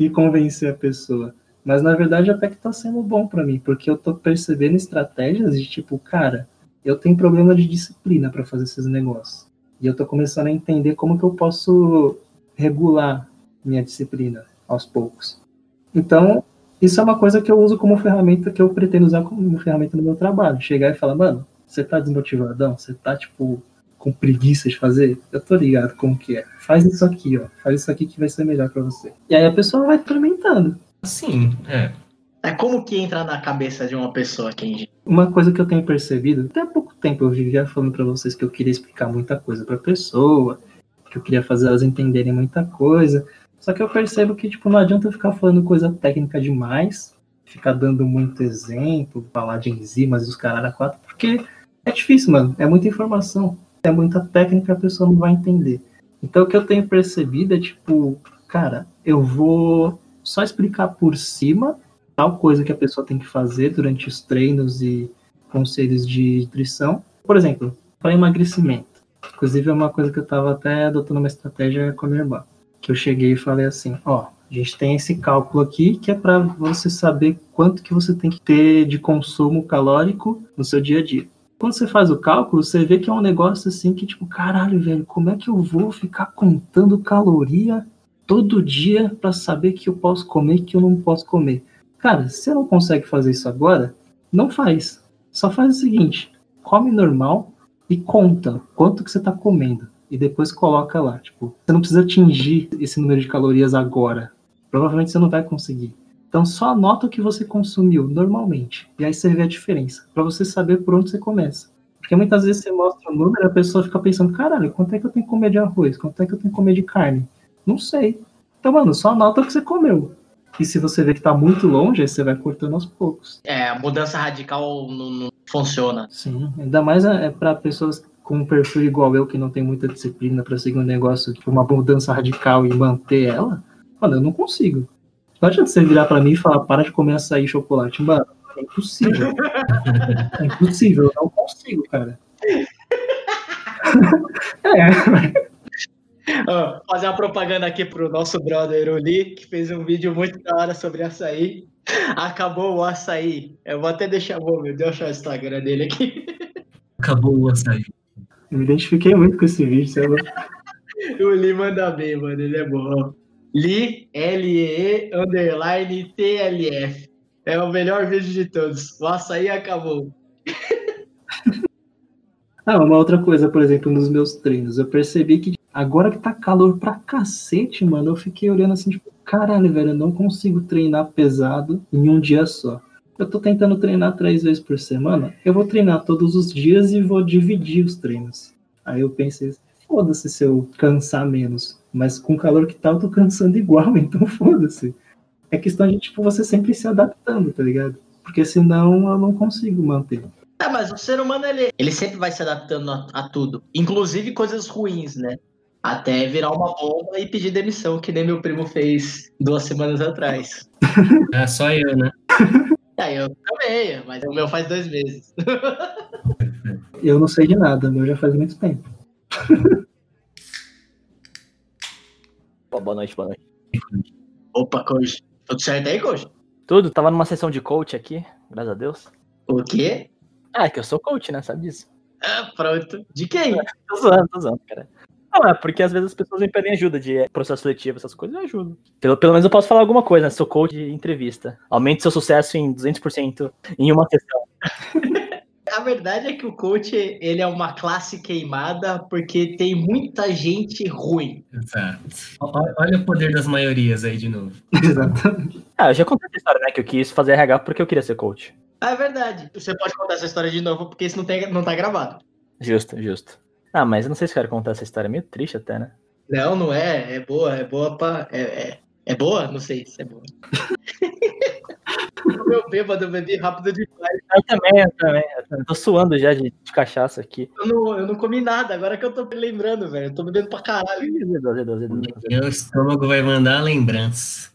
e convencer a pessoa. Mas na verdade até que tá sendo bom para mim, porque eu tô percebendo estratégias de tipo, cara, eu tenho problema de disciplina para fazer esses negócios. E eu tô começando a entender como que eu posso regular minha disciplina aos poucos. Então, isso é uma coisa que eu uso como ferramenta que eu pretendo usar como ferramenta no meu trabalho. Chegar e falar, mano, você tá desmotivadão? Você tá, tipo, com preguiça de fazer, eu tô ligado como que é. Faz isso aqui, ó. Faz isso aqui que vai ser melhor para você. E aí a pessoa vai experimentando. Sim, é. É como que entra na cabeça de uma pessoa, Kenji? Uma coisa que eu tenho percebido, até há pouco tempo eu vivia falando para vocês que eu queria explicar muita coisa pra pessoa, que eu queria fazer elas entenderem muita coisa. Só que eu percebo que, tipo, não adianta ficar falando coisa técnica demais, ficar dando muito exemplo, falar de enzimas e os caras a quatro, porque é difícil, mano. É muita informação é muita técnica, a pessoa não vai entender. Então, o que eu tenho percebido é tipo, cara, eu vou só explicar por cima tal coisa que a pessoa tem que fazer durante os treinos e conselhos de nutrição. Por exemplo, para emagrecimento. Inclusive, é uma coisa que eu estava até adotando uma estratégia com a minha irmã. Que eu cheguei e falei assim: ó, a gente tem esse cálculo aqui que é para você saber quanto que você tem que ter de consumo calórico no seu dia a dia quando você faz o cálculo, você vê que é um negócio assim que, tipo, caralho, velho, como é que eu vou ficar contando caloria todo dia para saber que eu posso comer e que eu não posso comer? Cara, se você não consegue fazer isso agora, não faz. Só faz o seguinte: come normal, e conta quanto que você tá comendo. E depois coloca lá. Tipo, você não precisa atingir esse número de calorias agora. Provavelmente você não vai conseguir. Então só anota o que você consumiu normalmente. E aí você vê a diferença. para você saber por onde você começa. Porque muitas vezes você mostra o número e a pessoa fica pensando, caralho, quanto é que eu tenho que comer de arroz? Quanto é que eu tenho que comer de carne? Não sei. Então, mano, só anota o que você comeu. E se você vê que tá muito longe, aí você vai cortando aos poucos. É, a mudança radical não, não funciona. Sim, ainda mais é, é para pessoas com um perfil igual eu, que não tem muita disciplina para seguir um negócio, tipo uma mudança radical e manter ela. Mano, eu não consigo. Não adianta você virar para mim e falar, para de comer açaí e chocolate. Mano, é impossível. é impossível, eu não consigo, cara. <laughs> é. Oh, fazer uma propaganda aqui pro nosso brother Uli, que fez um vídeo muito da hora sobre açaí. Acabou o açaí. Eu vou até deixar, vou, meu Deus, achar o Instagram dele aqui. Acabou o açaí. Eu me identifiquei muito com esse vídeo, sabe? <laughs> o Li manda bem, mano, ele é bom. Li, L-E-E, underline, T-L-F. É o melhor vídeo de todos. O açaí acabou. <laughs> ah, uma outra coisa, por exemplo, nos meus treinos, eu percebi que agora que tá calor pra cacete, mano, eu fiquei olhando assim, tipo, caralho, velho, eu não consigo treinar pesado em um dia só. Eu tô tentando treinar três vezes por semana, eu vou treinar todos os dias e vou dividir os treinos. Aí eu pensei, foda-se se eu cansar menos. Mas com o calor que tá, eu tô cansando igual, <laughs> então foda-se. É questão de, tipo, você sempre se adaptando, tá ligado? Porque senão eu não consigo manter. É, mas o ser humano, ele, ele sempre vai se adaptando a, a, tudo. Inclusive coisas ruins, né? Até virar uma bomba e pedir demissão, que nem meu primo fez duas semanas atrás. <laughs> É só eu, né? É, eu também, mas o meu faz dois meses. <laughs> eu não sei de nada, o meu já faz muito tempo. Boa noite, boa noite. Opa, coach. Tudo certo aí, coach? Tudo, tava numa sessão de coach aqui, graças a Deus. O quê? Ah, é que eu sou coach, né? Sabe disso? Ah, pronto. De quem? <laughs> tô zoando, tô zoando, cara. Não, é porque às vezes as pessoas me pedem ajuda de processo seletivo, essas coisas, eu ajudo. Pelo, pelo menos eu posso falar alguma coisa, né? Sou coach de entrevista. Aumente seu sucesso em 200% em uma sessão. <laughs> A verdade é que o coach, ele é uma classe queimada porque tem muita gente ruim. Exato. Olha o poder das maiorias aí de novo. <laughs> Exatamente. Ah, eu já contei essa história, né? Que eu quis fazer RH porque eu queria ser coach. Ah, é verdade. Você pode contar essa história de novo porque isso não, tem, não tá gravado. Justo, justo. Ah, mas eu não sei se quero contar essa história, é meio triste até, né? Não, não é. É boa, é boa pra. É, é, é boa? Não sei se é boa. <laughs> Meu bêbado, eu bebi rápido demais. Eu também, eu também. Eu tô suando já de, de cachaça aqui. Eu não, eu não comi nada, agora que eu tô me lembrando, velho. Eu tô bebendo pra caralho. Meu estômago vai mandar lembranças.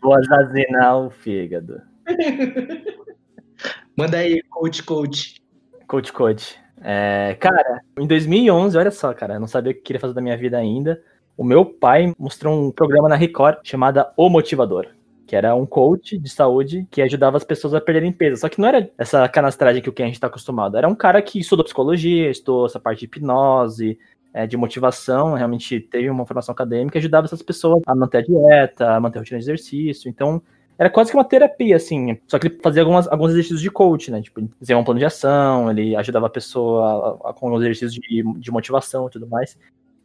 Vou azazinar o fígado. <laughs> Manda aí, coach, coach. Coach, coach. É, cara, em 2011, olha só, cara, eu não sabia o que queria fazer da minha vida ainda. O meu pai mostrou um programa na Record chamado O Motivador, que era um coach de saúde que ajudava as pessoas a perderem peso. Só que não era essa canastragem que o que a gente está acostumado. Era um cara que estudou psicologia, estudou essa parte de hipnose, é, de motivação, realmente teve uma formação acadêmica, ajudava essas pessoas a manter a dieta, a manter a rotina de exercício. Então, era quase que uma terapia, assim. Só que ele fazia algumas, alguns exercícios de coach, né? Tipo, fazia um plano de ação, ele ajudava a pessoa a, a, com os exercícios de, de motivação e tudo mais.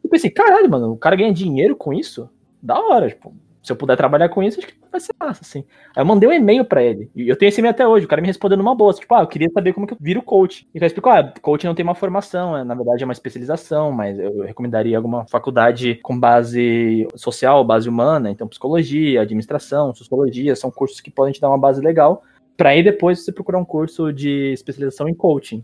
E pensei, caralho, mano, o cara ganha dinheiro com isso? Da hora, tipo, se eu puder trabalhar com isso, acho que vai ser massa, assim. Aí eu mandei um e-mail para ele. E eu tenho esse e-mail até hoje. O cara me respondeu numa boa. Tipo, ah, eu queria saber como que eu viro coach. E ele explicou, ah, coach não tem uma formação, é, na verdade é uma especialização, mas eu recomendaria alguma faculdade com base social, base humana. Então, psicologia, administração, sociologia, são cursos que podem te dar uma base legal. Para aí depois você procurar um curso de especialização em coaching.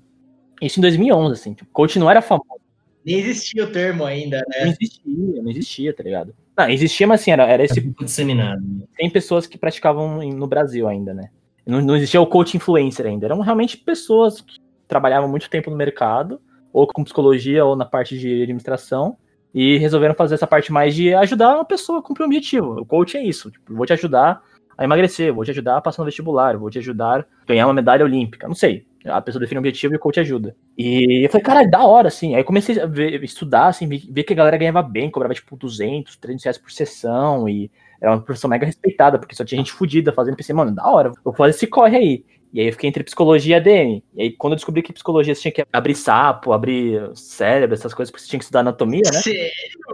Isso em 2011, assim. Tipo, coaching não era famoso. Nem existia o termo ainda, né? Não existia, não existia, tá ligado? Não, existia, mas assim, era, era esse. disseminado. Tem pessoas que praticavam no Brasil ainda, né? Não, não existia o coach influencer ainda. Eram realmente pessoas que trabalhavam muito tempo no mercado, ou com psicologia, ou na parte de administração, e resolveram fazer essa parte mais de ajudar uma pessoa a cumprir um objetivo. O coach é isso. Tipo, vou te ajudar a emagrecer, vou te ajudar a passar no vestibular, vou te ajudar a ganhar uma medalha olímpica. Não sei. A pessoa define um objetivo e o coach ajuda. E eu falei, cara, da hora, assim. Aí comecei a ver, estudar, assim, ver que a galera ganhava bem, cobrava tipo 200, 300 reais por sessão. E era uma profissão mega respeitada, porque só tinha gente fodida fazendo. Pensei, mano, da hora, vou fazer esse corre aí. E aí eu fiquei entre psicologia e ADM. E aí quando eu descobri que psicologia você tinha que abrir sapo, abrir cérebro, essas coisas, porque você tinha que estudar anatomia, né? Sério?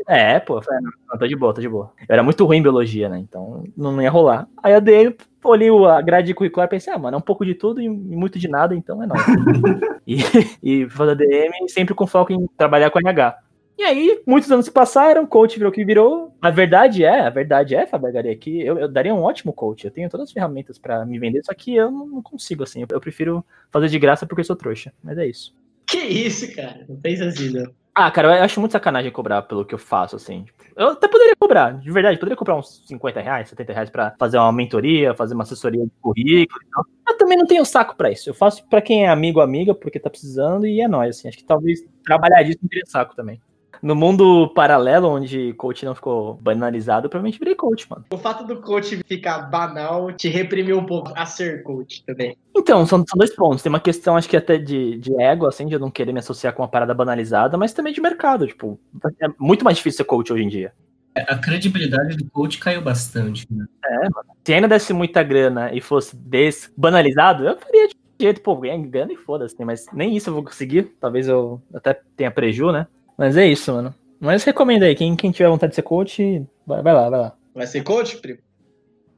É, pô, eu falei, não, tô de boa, tô de boa. Eu era muito ruim em biologia, né? Então não ia rolar. Aí a ADM, olhei a grade curricular e pensei, ah, mano, é um pouco de tudo e muito de nada, então é nóis. <laughs> e, e fazer ADM sempre com foco em trabalhar com RH. E aí, muitos anos se passaram, coach virou o que virou. A verdade é, a verdade é, Fábio Garia, que eu, eu, daria um ótimo coach. Eu tenho todas as ferramentas para me vender, só que eu não, consigo, assim. Eu, eu, prefiro fazer de graça porque eu sou trouxa. Mas é isso. Que isso, cara? Não pensa assim, não. Ah, cara, eu acho muito sacanagem cobrar pelo que eu faço, assim. Eu até poderia cobrar, de verdade, poderia comprar uns 50 reais, 70 reais pra fazer uma mentoria, fazer uma assessoria de currículo e tal. Eu também não tenho saco pra isso. Eu faço pra quem é amigo ou amiga, porque tá precisando, e é nóis, assim. Acho que talvez trabalhar disso não teria saco também no mundo paralelo, onde coach não ficou banalizado, provavelmente virei coach, mano. O fato do coach ficar banal te reprimiu um pouco a ser coach também. Então, são, são dois pontos. Tem uma questão, acho que até de, de ego, assim, de eu não querer me associar com uma parada banalizada, mas também de mercado. Tipo, é muito mais difícil ser coach hoje em dia. A credibilidade do coach caiu bastante, né? É, mano. Se ainda desse muita grana e fosse desbanalizado, eu faria de jeito, pô, ganha grana e foda-se, mas nem isso eu vou conseguir. Talvez eu até tenha preju, né? Mas é isso, mano. Mas recomendo aí, quem, quem tiver vontade de ser coach, vai, vai lá, vai lá. Vai ser coach, primo?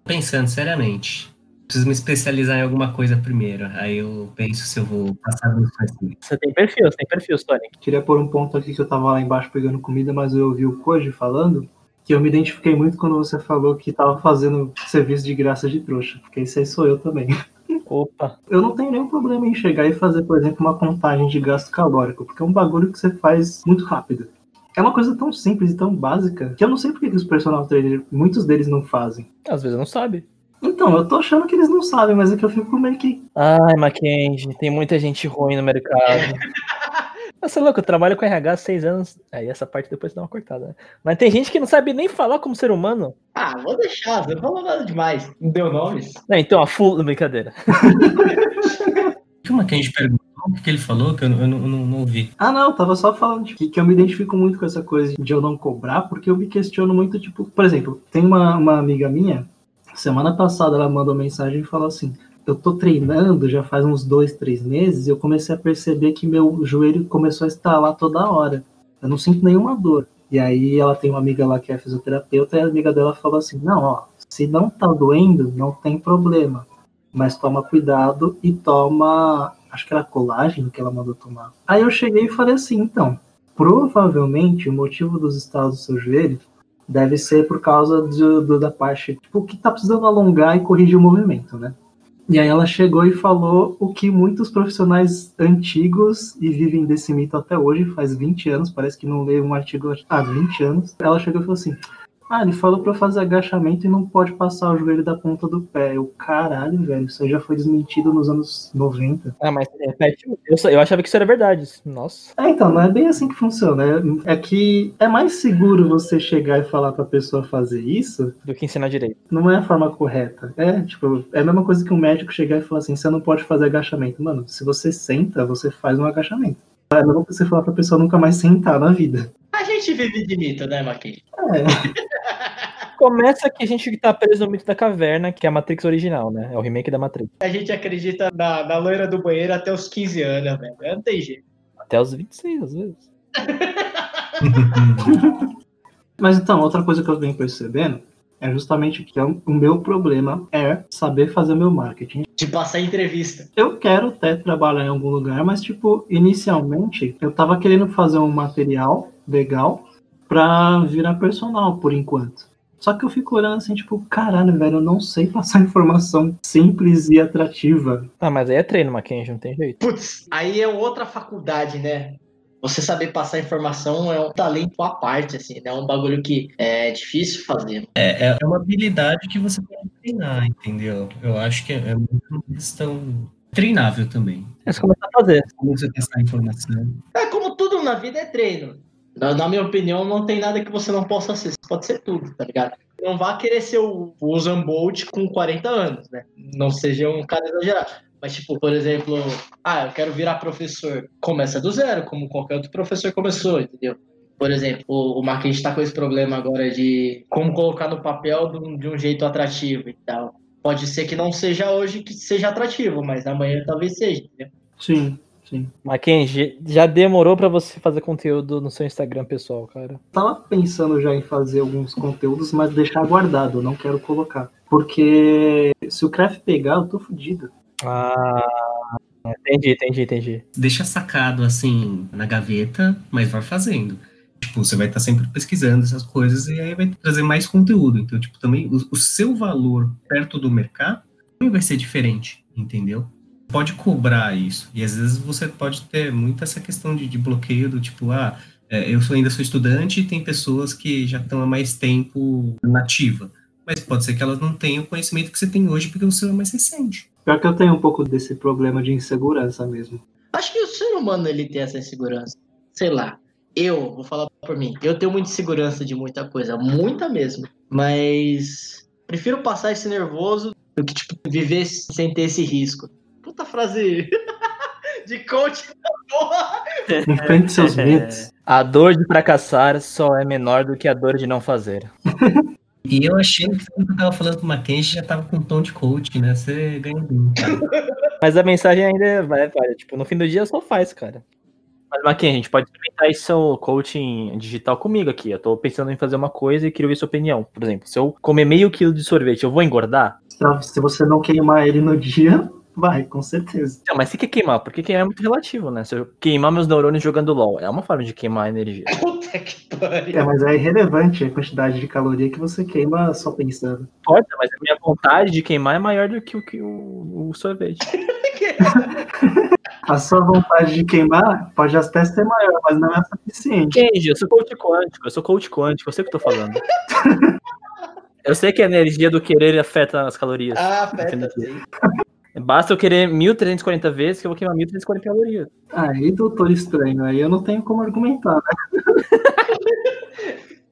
Pensando seriamente. Preciso me especializar em alguma coisa primeiro. Aí eu penso se eu vou passar do assim. Você tem perfil, você tem perfil, Sonic. Queria pôr um ponto aqui que eu tava lá embaixo pegando comida, mas eu ouvi o Koji falando que eu me identifiquei muito quando você falou que tava fazendo serviço de graça de trouxa, porque isso aí sou eu também. <laughs> Opa. Eu não tenho nenhum problema em chegar e fazer, por exemplo, uma contagem de gasto calórico, porque é um bagulho que você faz muito rápido. É uma coisa tão simples e tão básica que eu não sei por que os personal trainers, muitos deles não fazem. Às vezes não sabe. Então, eu tô achando que eles não sabem, mas é que eu fico meio que. Ai, Mackenzie, tem muita gente ruim no mercado. <laughs> Você é louco, eu trabalho com RH há seis anos. Aí essa parte depois dá uma cortada. Né? Mas tem gente que não sabe nem falar como ser humano. Ah, vou deixar, você não falou nada demais. Não deu nomes. É, então, a full. Brincadeira. É que a gente perguntou? O que ele falou que eu, eu, não, eu não, não, ouvi? Ah, não, eu tava só falando que, que eu me identifico muito com essa coisa de eu não cobrar, porque eu me questiono muito, tipo, por exemplo, tem uma, uma amiga minha, semana passada ela mandou mensagem e falou assim: eu tô treinando já faz uns dois, três meses, e eu comecei a perceber que meu joelho começou a estalar toda hora. Eu não sinto nenhuma dor. E aí ela tem uma amiga lá que é fisioterapeuta, e a amiga dela falou assim: não, ó, se não tá doendo, não tem problema. Mas toma cuidado e toma. Acho que era colágeno que ela mandou tomar. Aí eu cheguei e falei assim: então, provavelmente o motivo dos estalos do seu joelho deve ser por causa do, do, da parte tipo, que tá precisando alongar e corrigir o movimento, né? E aí ela chegou e falou o que muitos profissionais antigos e vivem desse mito até hoje, faz 20 anos, parece que não leio um artigo há 20 anos. Ela chegou e falou assim: ah, ele falou pra eu fazer agachamento e não pode passar o joelho da ponta do pé. Eu, caralho, velho, isso aí já foi desmentido nos anos 90. Ah, mas repete. Eu, eu achava que isso era verdade. Nossa. É, então, não é bem assim que funciona. É, é que é mais seguro você chegar e falar pra pessoa fazer isso do que ensinar direito. Não é a forma correta. É, tipo, é a mesma coisa que um médico chegar e falar assim: você não pode fazer agachamento. Mano, se você senta, você faz um agachamento. É a mesma coisa que você falar pra pessoa nunca mais sentar na vida. A gente vive de mito, né, Maqui? É. <laughs> Começa que a gente tá preso no mito da caverna, que é a Matrix original, né? É o remake da Matrix. A gente acredita na, na loira do banheiro até os 15 anos, velho. Não tem jeito. Até os 26, às vezes. <laughs> Mas então, outra coisa que eu venho percebendo é justamente que é o meu problema é saber fazer meu marketing. De passar entrevista. Eu quero até trabalhar em algum lugar, mas, tipo, inicialmente eu tava querendo fazer um material legal pra virar personal por enquanto. Só que eu fico olhando assim, tipo, caralho, velho, eu não sei passar <laughs> informação simples e atrativa. Ah, mas aí é treino, Mackenzie, não tem jeito. Putz, aí é outra faculdade, né? Você saber passar informação é um talento à parte, assim, né? É um bagulho que é difícil fazer. É, é uma habilidade que você pode treinar, entendeu? Eu acho que é muito uma questão treinável também. É só começar a fazer. Como você testar a informação. É como tudo na vida é treino. Na, na, minha opinião, não tem nada que você não possa ser. Você pode ser tudo, tá ligado? Não vá querer ser o, o Usain Bolt com 40 anos, né? Não seja um cara exagerado. Mas, tipo, por exemplo, ah, eu quero virar professor. Começa do zero, como qualquer outro professor começou, entendeu? Por exemplo, o, o Marquinhos está com esse problema agora de como colocar no papel de um, de um jeito atrativo e tal. Pode ser que não seja hoje que seja atrativo, mas amanhã talvez seja, entendeu? Sim, sim. Mackenzie, já demorou pra você fazer conteúdo no seu Instagram pessoal, cara? Tava pensando já em fazer alguns conteúdos, mas deixar guardado, não quero colocar. Porque se o craft pegar, eu tô fudido. Ah, entendi, entendi, entendi. Deixa sacado assim na gaveta, mas vai fazendo. Tipo, você vai estar sempre pesquisando essas coisas e aí vai trazer mais conteúdo. Então, tipo, também o, o seu valor perto do mercado também vai ser diferente, entendeu? Pode cobrar isso. E às vezes você pode ter muito essa questão de, de bloqueio do tipo, ah, é, eu sou, ainda sou estudante e tem pessoas que já estão há mais tempo nativa. Mas pode ser que elas não tenham o conhecimento que você tem hoje porque você é mais recente. Pior que eu tenho um pouco desse problema de insegurança mesmo. Acho que o ser humano ele tem essa insegurança. Sei lá. Eu, vou falar por mim, eu tenho muita insegurança de muita coisa, muita mesmo. Mas prefiro passar esse nervoso do que, tipo, viver sem ter esse risco. Puta frase <laughs> de coach da porra! <laughs> Enfrente seus medos. A dor de fracassar só é menor do que a dor de não fazer. <laughs> E eu achei que quando eu tava falando com o Mackenzie já tava com um tom de coach, né? Você ganhou bem, cara. Mas a mensagem ainda vai, vai, tipo, no fim do dia só faz, cara. Mas, Mackenzie, a gente pode experimentar esse seu coaching digital comigo aqui. Eu tô pensando em fazer uma coisa e queria ouvir sua opinião. Por exemplo, se eu comer meio quilo de sorvete, eu vou engordar? Se você não queimar ele no dia, vai, com certeza. Não, mas se que queimar? Porque queimar é muito relativo, né? Se eu queimar meus neurônios jogando LOL, é uma forma de queimar energia. <laughs> Puta que pariu. É, mas é irrelevante a quantidade de caloria que você queima só pensando. Pode, mas a minha vontade de queimar é maior do que o, que o, o sorvete. <laughs> <laughs> A sua vontade de queimar pode até ser maior, mas não é suficiente. Kenji, eu sou coach quântico, eu sou coach quântico, eu sei o que eu tô falando. Eu sei que a energia do querer afeta as calorias. Ah, sim. Basta eu querer 1340 vezes que eu vou queimar 1340 calorias. Aí, doutor estranho, aí eu não tenho como argumentar, né? <laughs>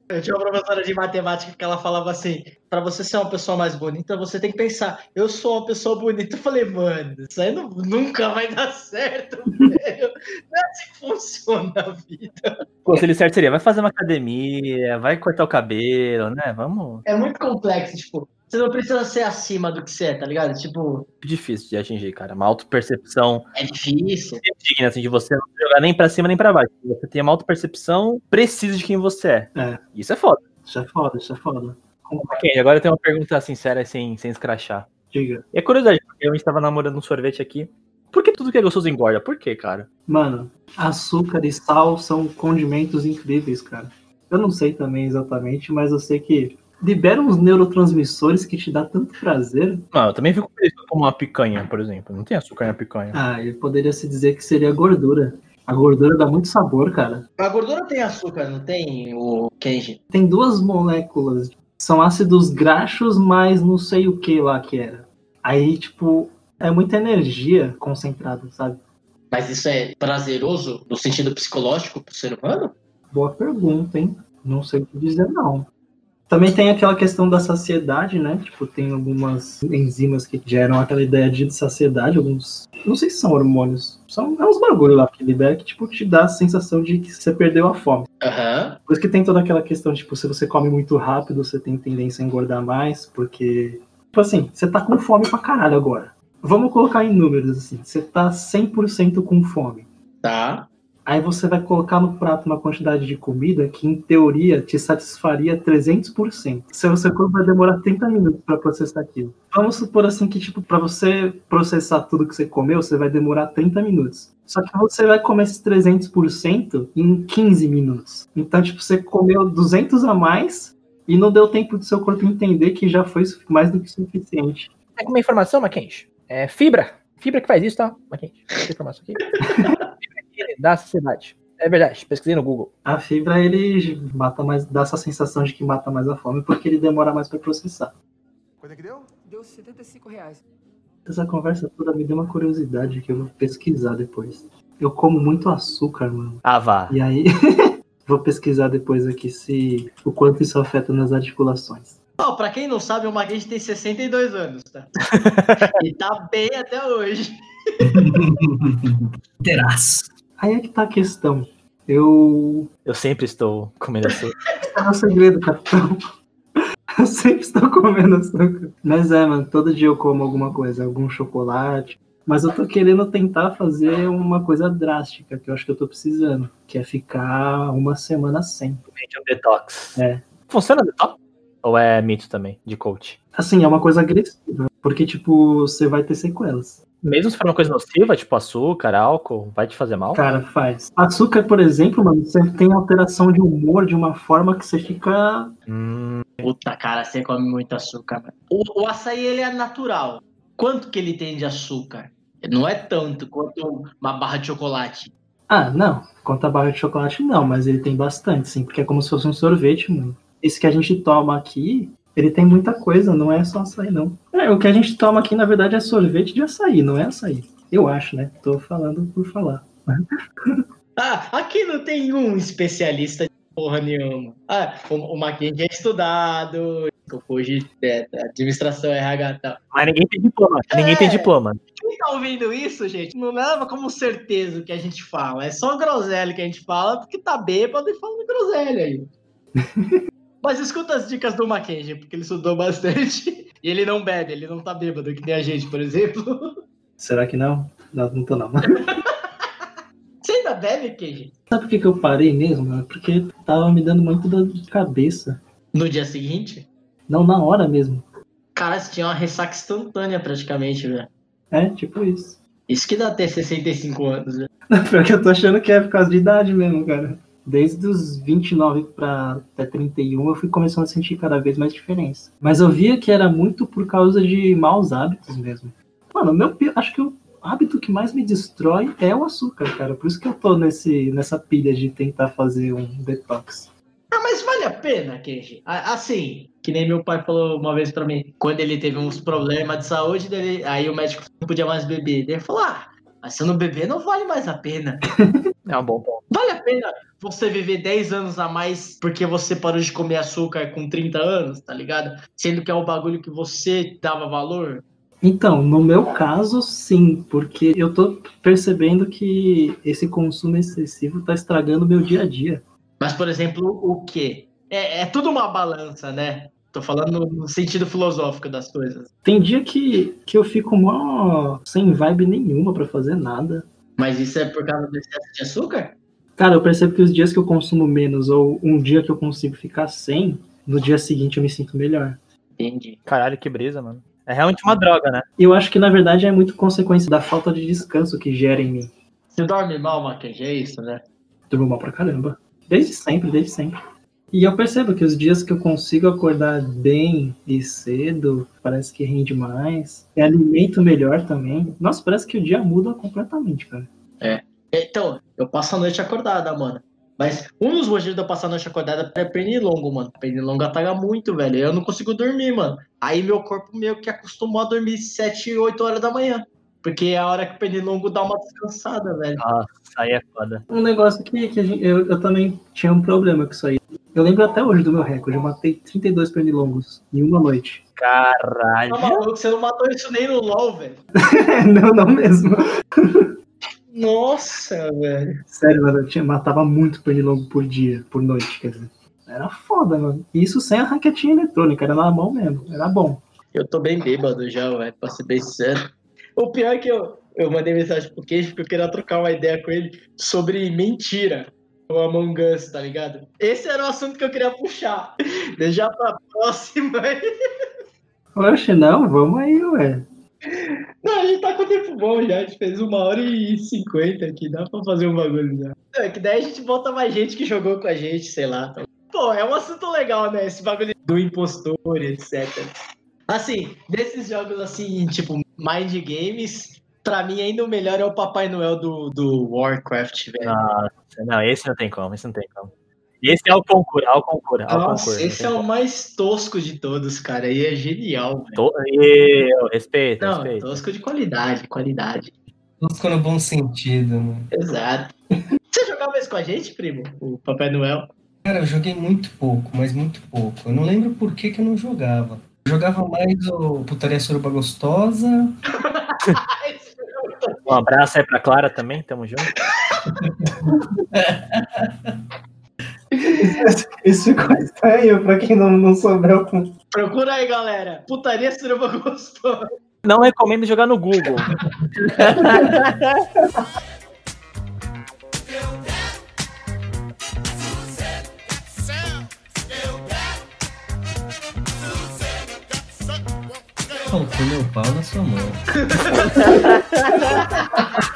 Eu tinha uma professora de matemática que ela falava assim: pra você ser uma pessoa mais bonita, você tem que pensar, eu sou uma pessoa bonita. Eu falei, mano, isso aí não- nunca vai dar certo, velho. Não é assim que funciona a vida. O conselho certo seria, vai fazer uma academia, vai cortar o cabelo, né? Vamos. É muito complexo, tipo, você não precisa ser acima do que você é, tá ligado? Tipo, Difícil de atingir, cara. Uma autopercepção é difícil. digna, assim, de você não jogar nem pra cima nem pra baixo. Você tem uma autopercepção precisa de quem você é. É. Isso é foda. Isso é foda, isso é foda. Ok, agora eu tenho uma pergunta sincera, sem, sem escrachar. Diga. E é curiosidade, porque a gente tava namorando um sorvete aqui. Por que tudo que é gostoso engorda? Por quê, cara? Mano, açúcar e sal são condimentos incríveis, cara. Eu não sei também exatamente, mas eu sei que liberam os neurotransmissores que te dá tanto prazer. Não, eu também fico feliz como uma picanha, por exemplo. Não tem açúcar na picanha. Ah, e poderia se dizer que seria gordura. A gordura dá muito sabor, cara. A gordura tem açúcar, não tem o Kenji? Tem duas moléculas. São ácidos graxos, mas não sei o que lá que era. Aí, tipo, é muita energia concentrada, sabe? Mas isso é prazeroso no sentido psicológico pro ser humano? Boa pergunta, hein? Não sei o que dizer, não. Também tem aquela questão da saciedade, né? Tipo, tem algumas enzimas que geram aquela ideia de saciedade, alguns. Não sei se são hormônios. São é uns bagulho lá que libera que, tipo, te dá a sensação de que você perdeu a fome. Aham. Por isso que tem toda aquela questão, tipo, se você come muito rápido, você tem tendência a engordar mais, porque. Tipo assim, você tá com fome pra caralho agora. Vamos colocar em números, assim. Você tá 100% com fome. Tá. Aí você vai colocar no prato uma quantidade de comida que, em teoria, te satisfaria 300%. Seu, seu corpo vai demorar 30 minutos para processar aquilo. Vamos supor assim que, tipo, para você processar tudo que você comeu, você vai demorar 30 minutos. Só que você vai comer esses 300% em 15 minutos. Então, tipo, você comeu 200 a mais e não deu tempo do seu corpo entender que já foi mais do que suficiente. Tem como informação, Mackenzie? É fibra. Fibra que faz isso, tá? Mackenzie, informação aqui. <laughs> dá saciedade. É verdade, pesquisei no Google. A fibra, ele mata mais, dá essa sensação de que mata mais a fome porque ele demora mais para processar. Quanto é que deu? Deu 75 reais. Essa conversa toda me deu uma curiosidade que eu vou pesquisar depois. Eu como muito açúcar, mano. Ah, vá. E aí, <laughs> vou pesquisar depois aqui se o quanto isso afeta nas articulações. Ó, pra quem não sabe, o Mackenzie tem 62 anos, tá? <laughs> e tá bem até hoje. Terás. Aí é que tá a questão. Eu. Eu sempre estou comendo açúcar. <laughs> É o segredo, capitão. <laughs> Eu sempre estou comendo açúcar. Mas é, mano, todo dia eu como alguma coisa, algum chocolate. Mas eu tô querendo tentar fazer uma coisa drástica, que eu acho que eu tô precisando, que é ficar uma semana sem. Mente um detox. É. Funciona detox? Ou é mito também, de coach? Assim, é uma coisa agressiva, porque, tipo, você vai ter sequelas. Mesmo se for uma coisa nociva, tipo açúcar, álcool, vai te fazer mal? Cara, faz. Açúcar, por exemplo, mano, você tem alteração de humor de uma forma que você fica. Hum, Puta, cara, você come muito açúcar. mano. O, o açaí, ele é natural. Quanto que ele tem de açúcar? Não é tanto quanto uma barra de chocolate. Ah, não. Quanto a barra de chocolate, não, mas ele tem bastante, sim, porque é como se fosse um sorvete, mano. Esse que a gente toma aqui, ele tem muita coisa, não é só açaí, não. É, o que a gente toma aqui, na verdade, é sorvete de açaí, não é açaí. Eu acho, né? Tô falando por falar. <laughs> Ah, aqui não tem um especialista de porra nenhuma. Ah, o, o Mackenzie é estudado, hoje é administração RH e tal. mas ninguém tem diploma. Ninguém tem É. diploma. Quem tá ouvindo isso, gente, não leva como certeza o que a gente fala. É só groselha que a gente fala porque tá bêbado e fala groselha aí. <laughs> Mas escuta as dicas do Mackenzie, porque ele estudou bastante. <laughs> E ele não bebe, ele não tá bêbado, que nem a gente, por exemplo. Será que não? Não, não tô não. Você ainda bebe, Kenji? Sabe por que, que eu parei mesmo? mano? Porque tava me dando muito dor de cabeça. No dia seguinte? Não, na hora mesmo. Cara, você tinha uma ressaca instantânea praticamente, velho. É, tipo isso. Isso que dá até 65 anos, velho. <laughs> Pior que eu tô achando que é por causa de idade mesmo, cara. Desde os 29 para até 31, eu fui começando a sentir cada vez mais diferença. Mas eu via que era muito por causa de maus hábitos mesmo. Mano, meu, acho que o hábito que mais me destrói é o açúcar, cara. Por isso que eu tô nesse, nessa pilha de tentar fazer um detox. Ah, mas vale a pena, Kenji? Assim, que nem meu pai falou uma vez pra mim, quando ele teve uns problemas de saúde, dele, aí o médico não podia mais beber. Ele falou: Ah, mas se eu não beber, não vale mais a pena. <laughs> É um bom ponto. Vale a pena você viver 10 anos a mais porque você parou de comer açúcar com 30 anos, tá ligado? Sendo que é o bagulho que você dava valor. Então, no meu caso, sim, porque eu tô percebendo que esse consumo excessivo tá estragando meu dia a dia. Mas, por exemplo, o quê? É, é tudo uma balança, né? Tô falando no sentido filosófico das coisas. Tem dia que, que eu fico mó sem vibe nenhuma pra fazer nada. Mas isso é por causa do excesso de açúcar? Cara, eu percebo que os dias que eu consumo menos ou um dia que eu consigo ficar sem, no dia seguinte eu me sinto melhor. Entendi. Caralho, que brisa, mano. É realmente uma droga, né? E eu acho que na verdade é muito consequência da falta de descanso que gera em mim. Você dorme mal, Mackenzie? É isso, né? Durmo mal pra caramba. Desde sempre, desde sempre. E eu percebo que os dias que eu consigo acordar bem e cedo, parece que rende mais. E alimento melhor também. Nossa, parece que o dia muda completamente, cara. Então, eu passo a noite acordada, mano. Mas um dos motivos de eu passar a noite acordada é pernilongo, mano. Pernilongo ataca muito, velho. Eu não consigo dormir, mano. Aí meu corpo meio que acostumou a dormir 7, 8 horas da manhã. Porque é a hora que o pernilongo dá uma descansada, velho. Nossa, aí é foda. Um negócio que, que a gente- eu, eu também tinha um problema com isso aí. Eu lembro até hoje do meu recorde. Eu matei 32 pernilongos em uma noite. Caralho. Tá maluco? Você não matou isso nem no LOL, velho. <laughs> não, não mesmo. <laughs> Nossa, velho. Sério, mano, eu tinha, matava muito pernilongo por dia, por noite, quer dizer. Era foda, mano. Isso sem a raquetinha eletrônica, era na mão mesmo. Era bom. Eu tô bem bêbado já, velho, pra ser bem sério. O pior é que eu, eu mandei mensagem pro Queijo porque eu queria trocar uma ideia com ele sobre mentira. O Among Us, tá ligado? Esse era o assunto que eu queria puxar. <laughs> Deixar pra próxima. Oxe, não, vamos aí, ué. Não, a gente tá com tempo bom já. A gente fez uma hora e cinquenta aqui. Dá pra fazer um bagulho já. É que daí a gente bota mais gente que jogou com a gente, sei lá. Pô, é um assunto legal, né? Esse bagulho do impostor, etc. Assim, desses jogos assim, tipo, mind games, pra mim ainda o melhor é o Papai Noel do, do Warcraft, velho. Nossa, não, esse não tem como, esse não tem como. Esse é o concurso, é o concurso, é o Nossa, esse é o mais tosco de todos, cara. E é genial. To... Eu, respeito, Não, respeito. tosco de qualidade, qualidade. Tosco no bom sentido, né? Exato. Você jogava isso com a gente, primo? O Papai Noel? Cara, eu joguei muito pouco, mas muito pouco. Eu não lembro por que, que eu não jogava. Eu jogava mais o Putaria Suruba Gostosa. <laughs> Um abraço aí pra Clara também, tamo junto. <laughs> Isso, isso ficou estranho pra quem não, não souber. Procura aí, galera. Putaria suruba gostosa. Não recomendo jogar no Google. Faltou meu pau na sua mão. <laughs>